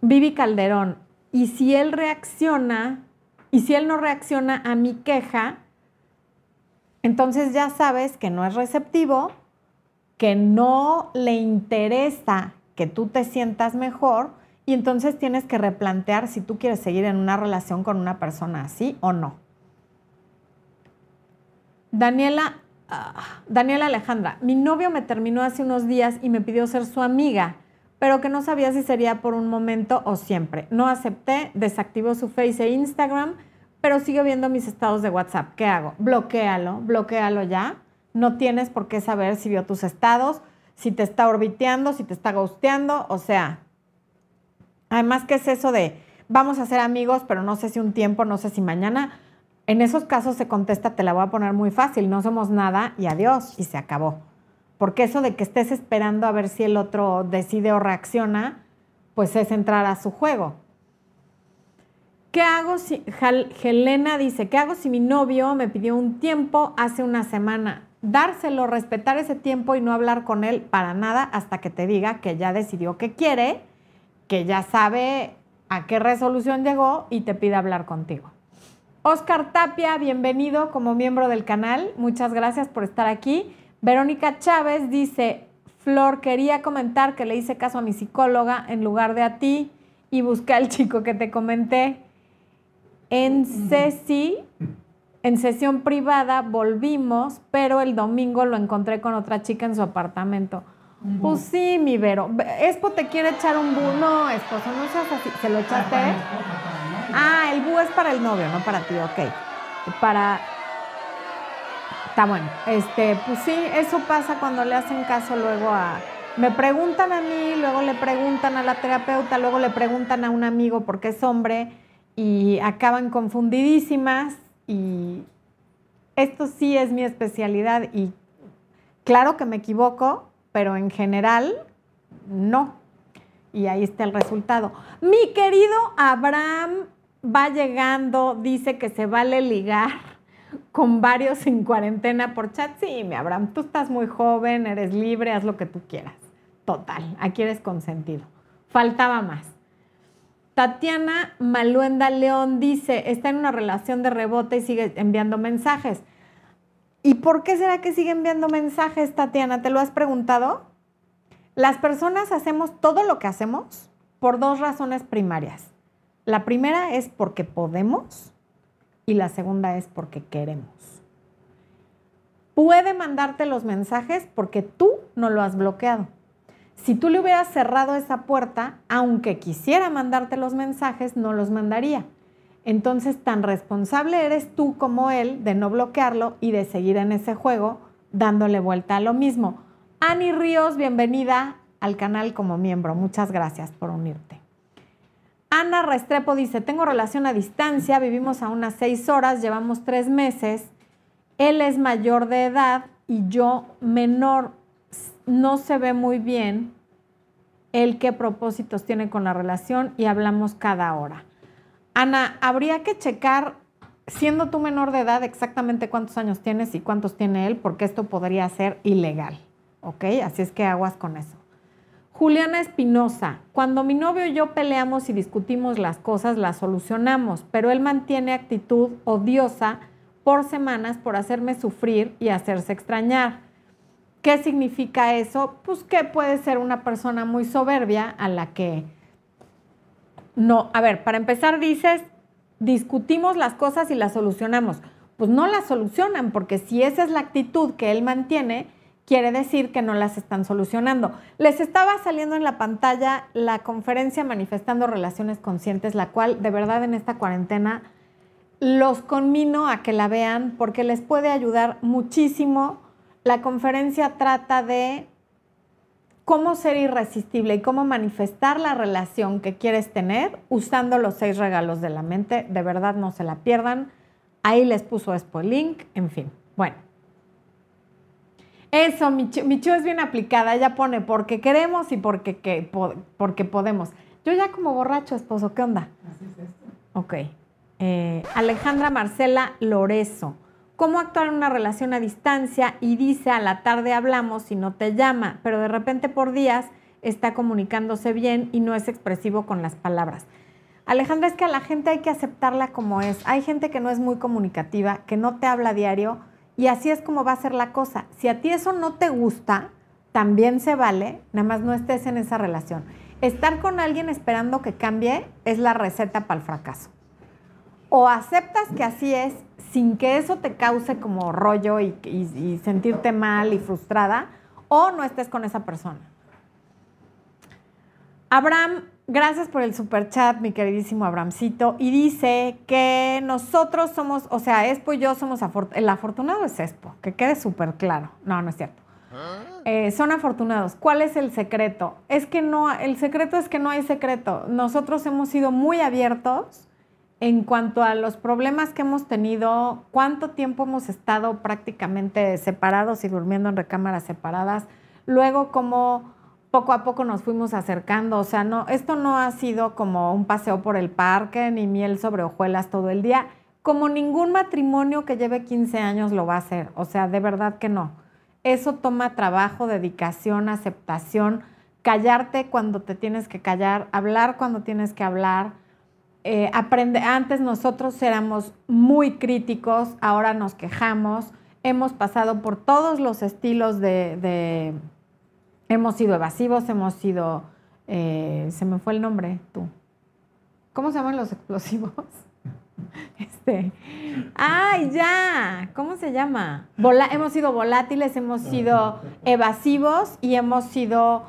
Vivi Calderón, y si él reacciona, y si él no reacciona a mi queja, entonces ya sabes que no es receptivo, que no le interesa que tú te sientas mejor y entonces tienes que replantear si tú quieres seguir en una relación con una persona así o no. Daniela Ah, Daniela Alejandra, mi novio me terminó hace unos días y me pidió ser su amiga, pero que no sabía si sería por un momento o siempre. No acepté, desactivó su Face e Instagram, pero sigo viendo mis estados de WhatsApp. ¿Qué hago? Bloquéalo, bloquéalo ya. No tienes por qué saber si vio tus estados, si te está orbiteando, si te está ghosteando, o sea. Además, ¿qué es eso de vamos a ser amigos, pero no sé si un tiempo, no sé si mañana? En esos casos se contesta, te la voy a poner muy fácil, no somos nada y adiós, y se acabó. Porque eso de que estés esperando a ver si el otro decide o reacciona, pues es entrar a su juego. ¿Qué hago si, Helena dice, ¿qué hago si mi novio me pidió un tiempo hace una semana? Dárselo, respetar ese tiempo y no hablar con él para nada hasta que te diga que ya decidió que quiere, que ya sabe a qué resolución llegó y te pide hablar contigo. Oscar Tapia, bienvenido como miembro del canal. Muchas gracias por estar aquí. Verónica Chávez dice, Flor, quería comentar que le hice caso a mi psicóloga en lugar de a ti y busqué al chico que te comenté. En Ceci, en sesión privada volvimos, pero el domingo lo encontré con otra chica en su apartamento. Pues sí, mi Vero. Espo te quiere echar un bu. No, esposo, no seas así. ¿Se lo echaste? Ah, el bu es para el novio, no para ti, ok. Para. Está bueno. Este, pues sí, eso pasa cuando le hacen caso luego a. Me preguntan a mí, luego le preguntan a la terapeuta, luego le preguntan a un amigo porque es hombre y acaban confundidísimas y esto sí es mi especialidad y claro que me equivoco, pero en general no. Y ahí está el resultado. Mi querido Abraham va llegando, dice que se vale ligar con varios en cuarentena por chat. Sí, mi Abraham, tú estás muy joven, eres libre, haz lo que tú quieras. Total, aquí eres consentido. Faltaba más. Tatiana Maluenda León dice, está en una relación de rebote y sigue enviando mensajes. ¿Y por qué será que sigue enviando mensajes, Tatiana? ¿Te lo has preguntado? Las personas hacemos todo lo que hacemos por dos razones primarias. La primera es porque podemos y la segunda es porque queremos. Puede mandarte los mensajes porque tú no lo has bloqueado. Si tú le hubieras cerrado esa puerta, aunque quisiera mandarte los mensajes, no los mandaría. Entonces, tan responsable eres tú como él de no bloquearlo y de seguir en ese juego dándole vuelta a lo mismo. Ani Ríos, bienvenida al canal como miembro. Muchas gracias por unirte. Ana Restrepo dice, tengo relación a distancia, vivimos a unas seis horas, llevamos tres meses, él es mayor de edad y yo menor no se ve muy bien el qué propósitos tiene con la relación y hablamos cada hora. Ana, habría que checar, siendo tú menor de edad, exactamente cuántos años tienes y cuántos tiene él, porque esto podría ser ilegal. ¿Ok? Así es que aguas con eso. Juliana Espinosa, cuando mi novio y yo peleamos y discutimos las cosas, las solucionamos, pero él mantiene actitud odiosa por semanas por hacerme sufrir y hacerse extrañar. ¿Qué significa eso? Pues que puede ser una persona muy soberbia a la que no, a ver, para empezar dices, discutimos las cosas y las solucionamos. Pues no las solucionan, porque si esa es la actitud que él mantiene, quiere decir que no las están solucionando. Les estaba saliendo en la pantalla la conferencia Manifestando Relaciones Conscientes, la cual de verdad en esta cuarentena los conmino a que la vean porque les puede ayudar muchísimo la conferencia trata de cómo ser irresistible y cómo manifestar la relación que quieres tener usando los seis regalos de la mente. De verdad no se la pierdan. Ahí les puso después el link, en fin. Bueno. Eso, Michu, es bien aplicada. Ella pone porque queremos y porque, que, porque podemos. Yo ya como borracho, esposo, ¿qué onda? Así es esto. Ok. Eh, Alejandra Marcela Lorezo cómo actuar en una relación a distancia y dice a la tarde hablamos y no te llama, pero de repente por días está comunicándose bien y no es expresivo con las palabras. Alejandra, es que a la gente hay que aceptarla como es. Hay gente que no es muy comunicativa, que no te habla diario y así es como va a ser la cosa. Si a ti eso no te gusta, también se vale, nada más no estés en esa relación. Estar con alguien esperando que cambie es la receta para el fracaso. O aceptas que así es sin que eso te cause como rollo y, sentirte mal y frustrada, o no estés con esa persona. Abraham, gracias por el super chat, mi queridísimo Abramcito, y dice que nosotros somos, o sea, Expo y yo somos afortunados, el afortunado es Expo, que quede súper claro. No, no es cierto. Eh, son afortunados. ¿Cuál es el secreto? Es que no, el secreto es que no hay secreto. Nosotros hemos sido muy abiertos en cuanto a los problemas que hemos tenido, cuánto tiempo hemos estado prácticamente separados y durmiendo en recámaras separadas, luego cómo poco a poco nos fuimos acercando. O sea, no, esto no ha sido como un paseo por el parque ni miel sobre hojuelas todo el día, como ningún matrimonio que lleve 15 años lo va a hacer. O sea, de verdad que no. Eso toma trabajo, dedicación, aceptación, callarte cuando te tienes que callar, hablar cuando tienes que hablar. Eh, aprende, antes nosotros éramos muy críticos, ahora nos quejamos, hemos pasado por todos los estilos de Hemos sido evasivos, hemos sido, eh, se me fue el nombre, tú. ¿Cómo se llaman los explosivos? Este, ¡ay, ya! ¿Cómo se llama? hemos sido volátiles, hemos sido evasivos y hemos sido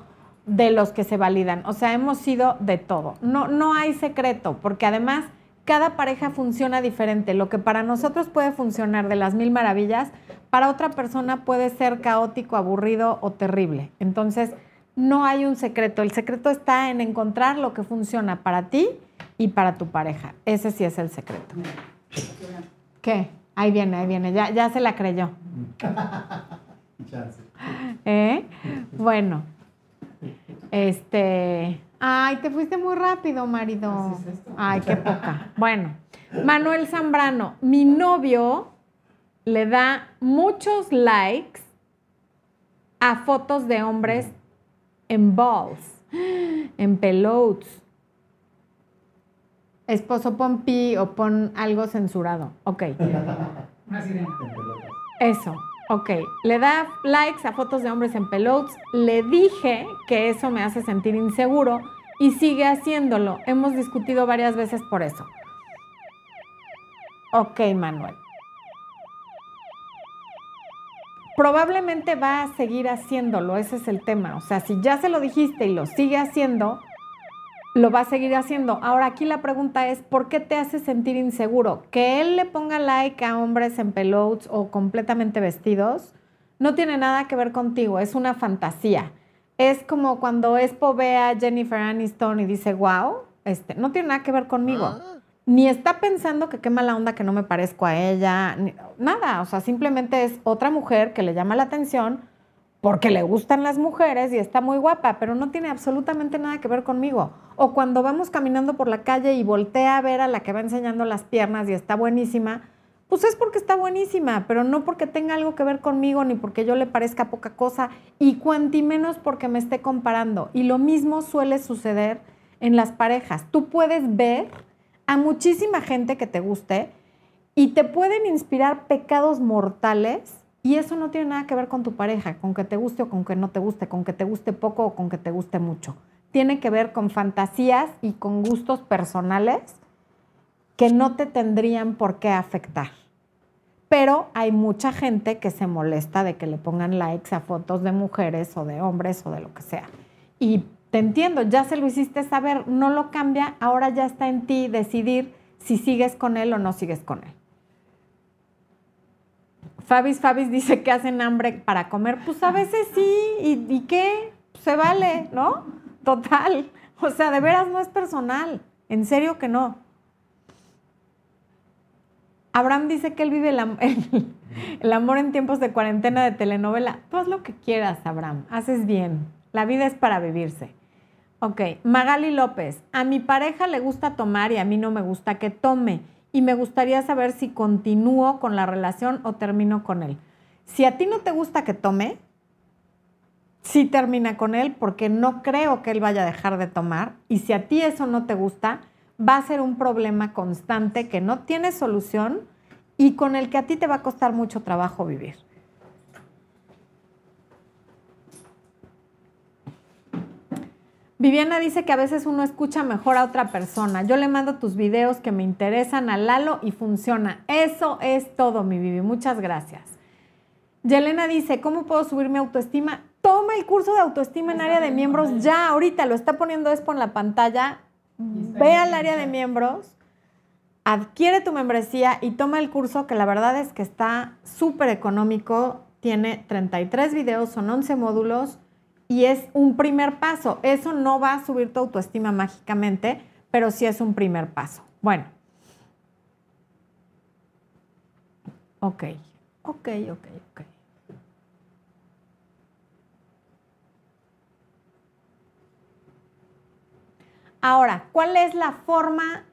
de los que se validan. O sea, hemos sido de todo. No, no hay secreto, porque además cada pareja funciona diferente. Lo que para nosotros puede funcionar de las mil maravillas, para otra persona puede ser caótico, aburrido o terrible. Entonces, no hay un secreto. El secreto está en encontrar lo que funciona para ti y para tu pareja. Ese sí es el secreto. ¿Qué? Ahí viene, ahí viene. Ya, ya se la creyó. ¿Eh? Bueno. Este. Ay, te fuiste muy rápido, marido. Ay, qué poca. Bueno, Manuel Zambrano, mi novio le da muchos likes a fotos de hombres en balls, en pelotes. Esposo, pon pi o pon algo censurado. Ok. Eso. Ok, le da likes a fotos de hombres en pelotes. Le dije que eso me hace sentir inseguro y sigue haciéndolo. Hemos discutido varias veces por eso. Ok, Manuel. Probablemente va a seguir haciéndolo, ese es el tema. O sea, si ya se lo dijiste y lo sigue haciendo, lo va a seguir haciendo. Ahora aquí la pregunta es, ¿por qué te hace sentir inseguro? Que él le ponga like a hombres en pelotes o completamente vestidos no tiene nada que ver contigo, es una fantasía. Es como cuando Expo ve a Jennifer Aniston y dice, wow, este, no tiene nada que ver conmigo. Ah. Ni está pensando que qué mala onda que no me parezco a ella, nada, o sea, simplemente es otra mujer que le llama la atención porque le gustan las mujeres y está muy guapa, pero no tiene absolutamente nada que ver conmigo. O cuando vamos caminando por la calle y voltea a ver a la que va enseñando las piernas y está buenísima, pues es porque está buenísima, pero no porque tenga algo que ver conmigo ni porque yo le parezca poca cosa y cuanti menos porque me esté comparando. Y lo mismo suele suceder en las parejas. Tú puedes ver a muchísima gente que te guste y te pueden inspirar pecados mortales y eso no tiene nada que ver con tu pareja, con que te guste o con que no te guste, con que te guste poco o con que te guste mucho. Tiene que ver con fantasías y con gustos personales que no te tendrían por qué afectar. Pero hay mucha gente que se molesta de que le pongan likes a fotos de mujeres o de hombres o de lo que sea. Y te entiendo, ya se lo hiciste saber, no lo cambia, ahora ya está en ti decidir si sigues con él o no sigues con él. Fabis Fabis dice que hacen hambre para comer. Pues a veces sí, ¿y, y qué? Se vale, ¿no? Total. O sea, de veras no es personal. En serio que no. Abraham dice que él vive el, amor en tiempos de cuarentena de telenovela. Tú haz lo que quieras, Abraham. Haces bien. La vida es para vivirse. Ok, Magali López. A mi pareja le gusta tomar y a mí no me gusta que tome y me gustaría saber si continúo con la relación o termino con él. Si a ti no te gusta que tome, sí termina con él porque no creo que él vaya a dejar de tomar. Y si a ti eso no te gusta, va a ser un problema constante que no tiene solución y con el que a ti te va a costar mucho trabajo vivir. Viviana dice que a veces uno escucha mejor a otra persona. Yo le mando tus videos que me interesan a Lalo y funciona. Eso es todo, mi Vivi. Muchas gracias. Yelena dice, ¿cómo puedo subir mi autoestima? Toma el curso de autoestima en área de miembros ya, ahorita lo está poniendo Expo en la pantalla. Ve al área de miembros, adquiere tu membresía y toma el curso que la verdad es que está súper económico. Tiene 33 videos, son 11 módulos y es un primer paso. Eso no va a subir tu autoestima mágicamente, pero sí es un primer paso. Bueno. Ok, ok, ok, ok. Ahora, ¿cuál es la forma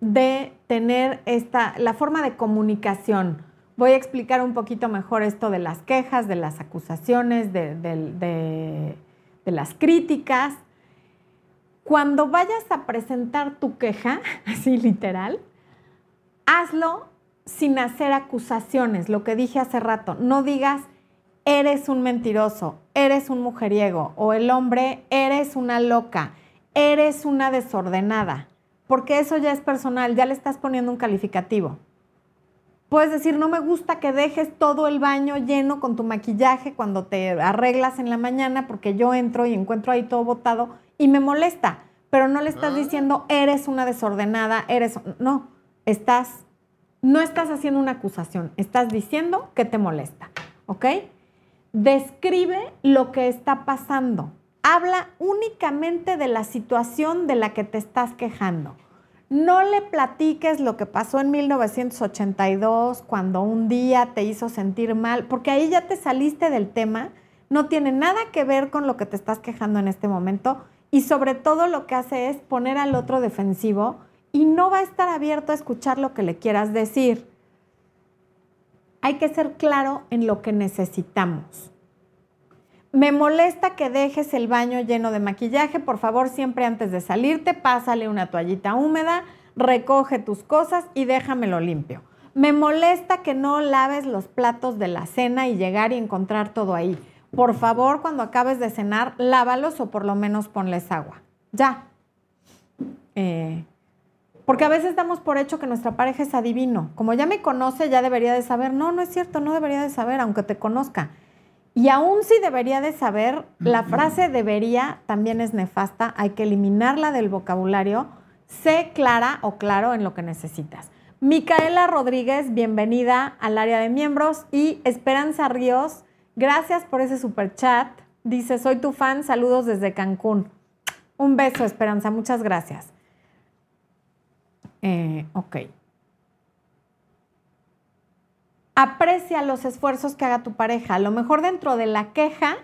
de tener esta, la forma de comunicación? Voy a explicar un poquito mejor esto de las quejas, de las acusaciones, de, las críticas. Cuando vayas a presentar tu queja, así literal, hazlo sin hacer acusaciones, lo que dije hace rato. No digas, eres un mentiroso, eres un mujeriego, o el hombre, eres una loca, eres una desordenada, porque eso ya es personal, ya le estás poniendo un calificativo. Puedes decir, no me gusta que dejes todo el baño lleno con tu maquillaje cuando te arreglas en la mañana, porque yo entro y encuentro ahí todo botado y me molesta, pero no le estás ah. diciendo, eres una desordenada, eres... No, estás, no estás haciendo una acusación, estás diciendo que te molesta, ¿ok? Describe lo que está pasando. Habla únicamente de la situación de la que te estás quejando. No le platiques lo que pasó en 1982 cuando un día te hizo sentir mal, porque ahí ya te saliste del tema, no tiene nada que ver con lo que te estás quejando en este momento y sobre todo lo que hace es poner al otro defensivo y no va a estar abierto a escuchar lo que le quieras decir. Hay que ser claro en lo que necesitamos. Me molesta que dejes el baño lleno de maquillaje. Por favor, siempre antes de salirte, pásale una toallita húmeda, recoge tus cosas y déjamelo limpio. Me molesta que no laves los platos de la cena y llegar y encontrar todo ahí por favor, cuando acabes de cenar, lávalos o por lo menos ponles agua. Ya. Eh, porque a veces damos por hecho que nuestra pareja es adivino. Como ya me conoce, ya debería de saber. No, no es cierto, no debería de saber, aunque te conozca. Y aún si debería de saber, la frase debería también es nefasta. Hay que eliminarla del vocabulario. Sé clara o claro en lo que necesitas. Micaela Rodríguez, bienvenida al área de miembros. Y Esperanza Ríos, Gracias por ese super chat. Dice, soy tu fan, saludos desde Cancún. Un beso, Esperanza, muchas gracias. Eh, ok. Aprecia los esfuerzos que haga tu pareja. A lo mejor dentro de la queja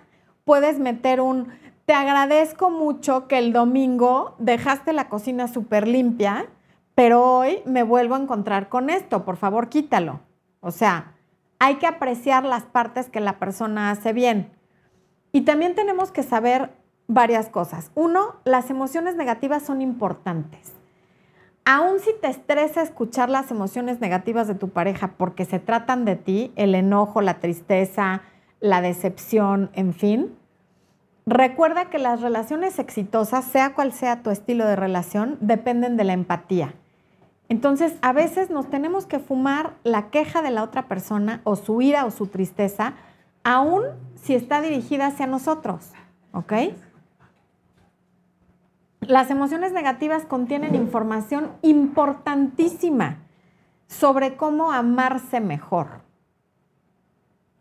puedes meter un, te agradezco mucho que el domingo dejaste la cocina súper limpia, pero hoy me vuelvo a encontrar con esto. Por favor, quítalo. O sea, hay que apreciar las partes que la persona hace bien. Y también tenemos que saber varias cosas. Uno, las emociones negativas son importantes. Aún si te estresa escuchar las emociones negativas de tu pareja porque se tratan de ti, el enojo, la tristeza, la decepción, en fin, recuerda que las relaciones exitosas, sea cual sea tu estilo de relación, dependen de la empatía. Entonces, a veces nos tenemos que fumar la queja de la otra persona o su ira o su tristeza, aun si está dirigida hacia nosotros, ¿ok? Las emociones negativas contienen información importantísima sobre cómo amarse mejor.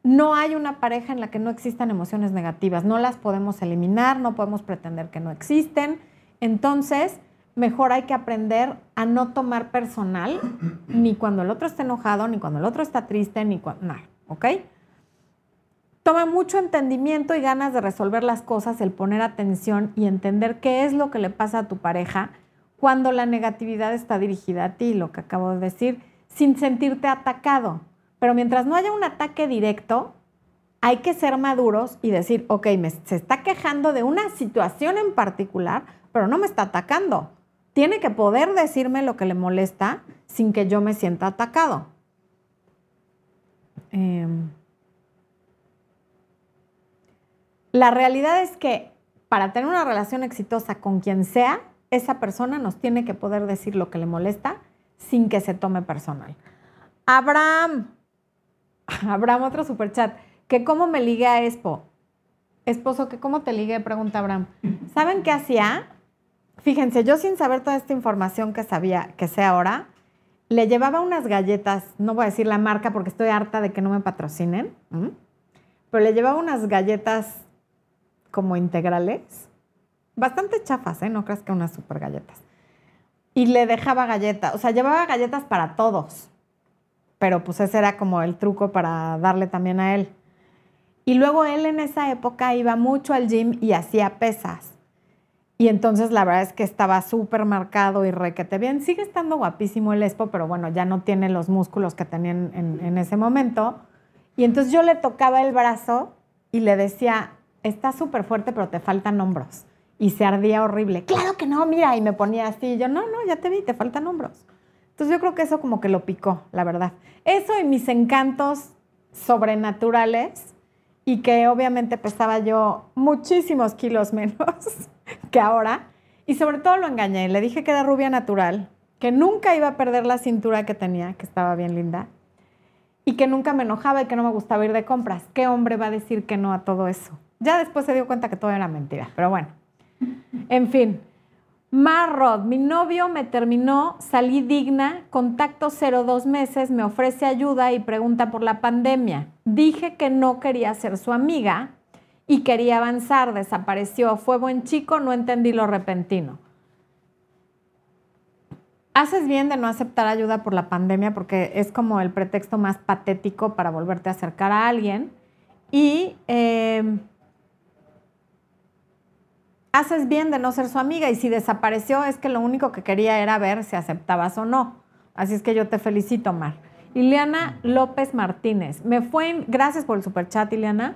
No hay una pareja en la que no existan emociones negativas, no las podemos eliminar, no podemos pretender que no existen. Entonces, mejor hay que aprender a no tomar personal ni cuando el otro está enojado, ni cuando el otro está triste, ni cuando... Nada, ¿ok? Toma mucho entendimiento y ganas de resolver las cosas, el poner atención y entender qué es lo que le pasa a tu pareja cuando la negatividad está dirigida a ti, lo que acabo de decir, sin sentirte atacado. Pero mientras no haya un ataque directo, hay que ser maduros y decir, ok, me, se está quejando de una situación en particular, pero no me está atacando tiene que poder decirme lo que le molesta sin que yo me sienta atacado. Em, la realidad es que para tener una relación exitosa con quien sea, esa persona nos tiene que poder decir lo que le molesta sin que se tome personal. Abraham, Abraham, otro superchat, que cómo me ligué a Expo. Esposo, que cómo te ligué, pregunta Abraham. ¿Saben qué hacía? Fíjense, yo sin saber toda esta información que sabía, que sé ahora, le llevaba unas galletas, no voy a decir la marca porque estoy harta de que no me patrocinen, pero le llevaba unas galletas como integrales, bastante chafas, ¿eh? No creas que unas super galletas. Y le dejaba galletas, o sea, llevaba galletas para todos, pero pues ese era como el truco para darle también a él. Y luego él en esa época iba mucho al gym y hacía pesas. Y entonces la verdad es que estaba súper marcado y requete bien. Sigue estando guapísimo el Expo, pero bueno, ya no tiene los músculos que tenía en, en ese momento. Y entonces yo le tocaba el brazo y le decía, está súper fuerte, pero te faltan hombros. Y se ardía horrible. Claro que no, mira. Y me ponía así. Y yo, no, no, ya te vi, te faltan hombros. Entonces yo creo que eso como que lo picó, la verdad. Eso y mis encantos sobrenaturales y que obviamente pesaba yo muchísimos kilos menos que ahora. Y sobre todo lo engañé. Le dije que era rubia natural, que nunca iba a perder la cintura que tenía, que estaba bien linda, y que nunca me enojaba y que no me gustaba ir de compras. ¿Qué hombre va a decir que no a todo eso? Ya después se dio cuenta que todo era mentira, pero bueno. En fin. Marrod, mi novio me terminó, salí digna, contacto cero dos meses, me ofrece ayuda y pregunta por la pandemia. Dije que no quería ser su amiga y quería avanzar, desapareció, fue buen chico, no entendí lo repentino. Haces bien de no aceptar ayuda por la pandemia porque es como el pretexto más patético para volverte a acercar a alguien. Y eh, haces bien de no ser su amiga y si desapareció es que lo único que quería era ver si aceptabas o no. Así es que yo te felicito, Mar. Ileana López Martínez, me fue, gracias por el superchat, Ileana.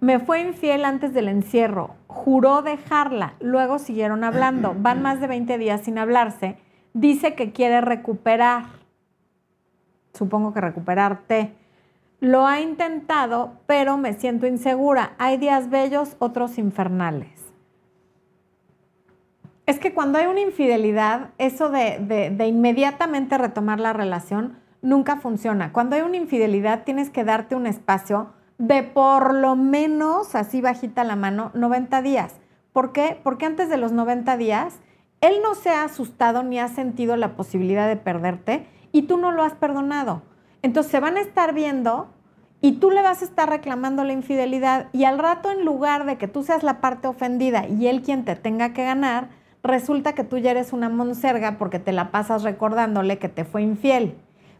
Me fue infiel antes del encierro, juró dejarla, luego siguieron hablando, van más de 20 días sin hablarse dice que quiere recuperar, supongo que recuperarte. Lo ha intentado, pero me siento insegura. Hay días bellos, otros infernales. Es que cuando hay una infidelidad, eso de, de, inmediatamente retomar la relación nunca funciona. Cuando hay una infidelidad, tienes que darte un espacio de por lo menos, así bajita la mano, 90 días. ¿Por qué? Porque antes de los 90 días él no se ha asustado ni ha sentido la posibilidad de perderte y tú no lo has perdonado. Entonces se van a estar viendo y tú le vas a estar reclamando la infidelidad y al rato en lugar de que tú seas la parte ofendida y él quien te tenga que ganar, resulta que tú ya eres una monserga porque te la pasas recordándole que te fue infiel.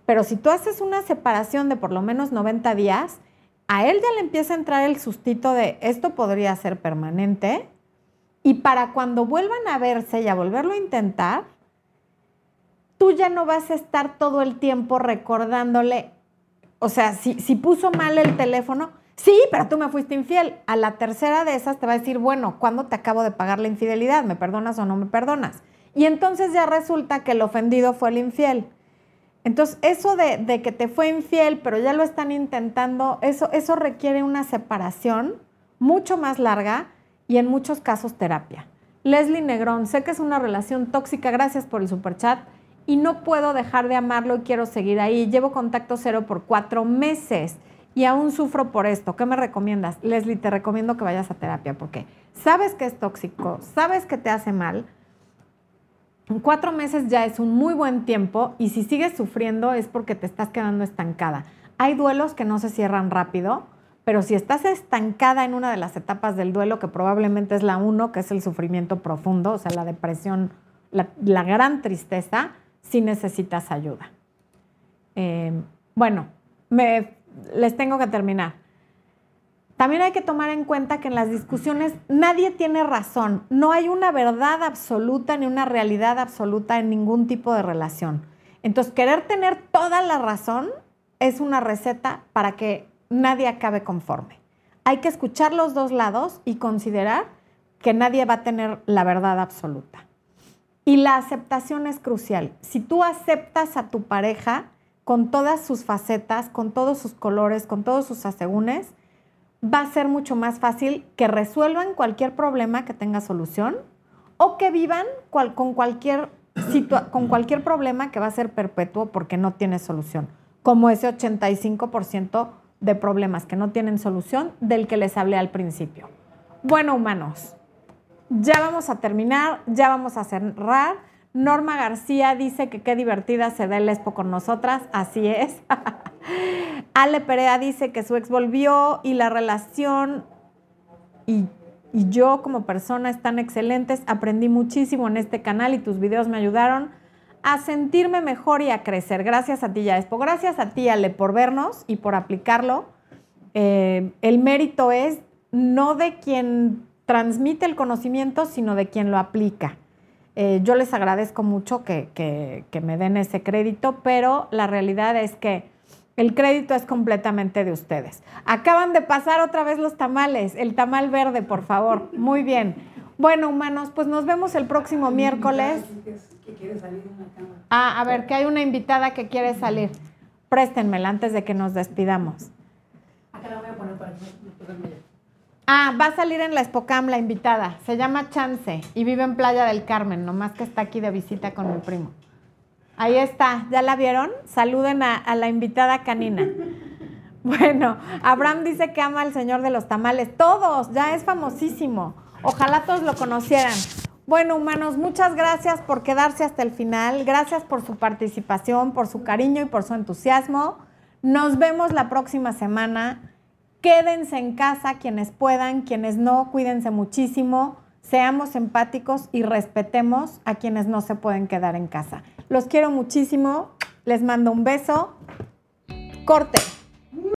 Pero si tú haces una separación de por lo menos 90 días, a él ya le empieza a entrar el sustito de esto podría ser permanente y para cuando vuelvan a verse y a volverlo a intentar, tú ya no vas a estar todo el tiempo recordándole, o sea, si, si puso mal el teléfono, sí, pero tú me fuiste infiel. A la tercera de esas te va a decir, bueno, ¿cuándo te acabo de pagar la infidelidad? ¿Me perdonas o no me perdonas? Y entonces ya resulta que el ofendido fue el infiel. Entonces, eso de, que te fue infiel, pero ya lo están intentando, eso, eso requiere una separación mucho más larga y en muchos casos terapia. Leslie Negrón, sé que es una relación tóxica, gracias por el superchat y no puedo dejar de amarlo y quiero seguir ahí. Llevo contacto cero por cuatro meses y aún sufro por esto. ¿Qué me recomiendas? Leslie, te recomiendo que vayas a terapia porque sabes que es tóxico, sabes que te hace mal. Cuatro meses ya es un muy buen tiempo y si sigues sufriendo es porque te estás quedando estancada. Hay duelos que no se cierran rápido pero si estás estancada en una de las etapas del duelo, que probablemente es la uno, que es el sufrimiento profundo, o sea, la depresión, la, gran tristeza, sí necesitas ayuda. Em, bueno, les tengo que terminar. También hay que tomar en cuenta que en las discusiones nadie tiene razón. No hay una verdad absoluta ni una realidad absoluta en ningún tipo de relación. Entonces, querer tener toda la razón es una receta para que nadie acabe conforme. Hay que escuchar los dos lados y considerar que nadie va a tener la verdad absoluta. Y la aceptación es crucial. Si tú aceptas a tu pareja con todas sus facetas, con todos sus colores, con todos sus asegúnes, va a ser mucho más fácil que resuelvan cualquier problema que tenga solución o que vivan con, cualquier con cualquier problema que va a ser perpetuo porque no tiene solución, como ese 85% de problemas que no tienen solución del que les hablé al principio. Bueno, humanos, ya vamos a terminar, ya vamos a cerrar. Norma García dice que qué divertida se da el Expo con nosotras, así es. Ale Perea dice que su ex volvió y la relación y, y yo como persona están excelentes. Aprendí muchísimo en este canal y tus videos me ayudaron a sentirme mejor y a crecer. Gracias a ti, Yaespo. Gracias a ti, Ale, por vernos y por aplicarlo. Eh, el mérito es no de quien transmite el conocimiento, sino de quien lo aplica. Eh, yo les agradezco mucho que, que, que me den ese crédito, pero la realidad es que el crédito es completamente de ustedes. Acaban de pasar otra vez los tamales, el tamal verde, por favor. Muy bien. Bueno, humanos, pues nos vemos el próximo miércoles. Que quiere salir en la cámara. Ah, a ver, que hay una invitada que quiere salir. Préstenmela antes de que nos despidamos. Acá la voy a poner para que. Ah, va a salir en la Espocam la invitada. Se llama Chance y vive en Playa del Carmen, nomás que está aquí de visita con mi primo. Ahí está, ¿ya la vieron? Saluden a, a la invitada canina. Bueno, Abraham dice que ama al señor de los tamales. Todos, ya es famosísimo. Ojalá todos lo conocieran. Bueno, humanos, muchas gracias por quedarse hasta el final. Gracias por su participación, por su cariño y por su entusiasmo. Nos vemos la próxima semana. Quédense en casa quienes puedan, quienes no, cuídense muchísimo. Seamos empáticos y respetemos a quienes no se pueden quedar en casa. Los quiero muchísimo. Les mando un beso. Corte.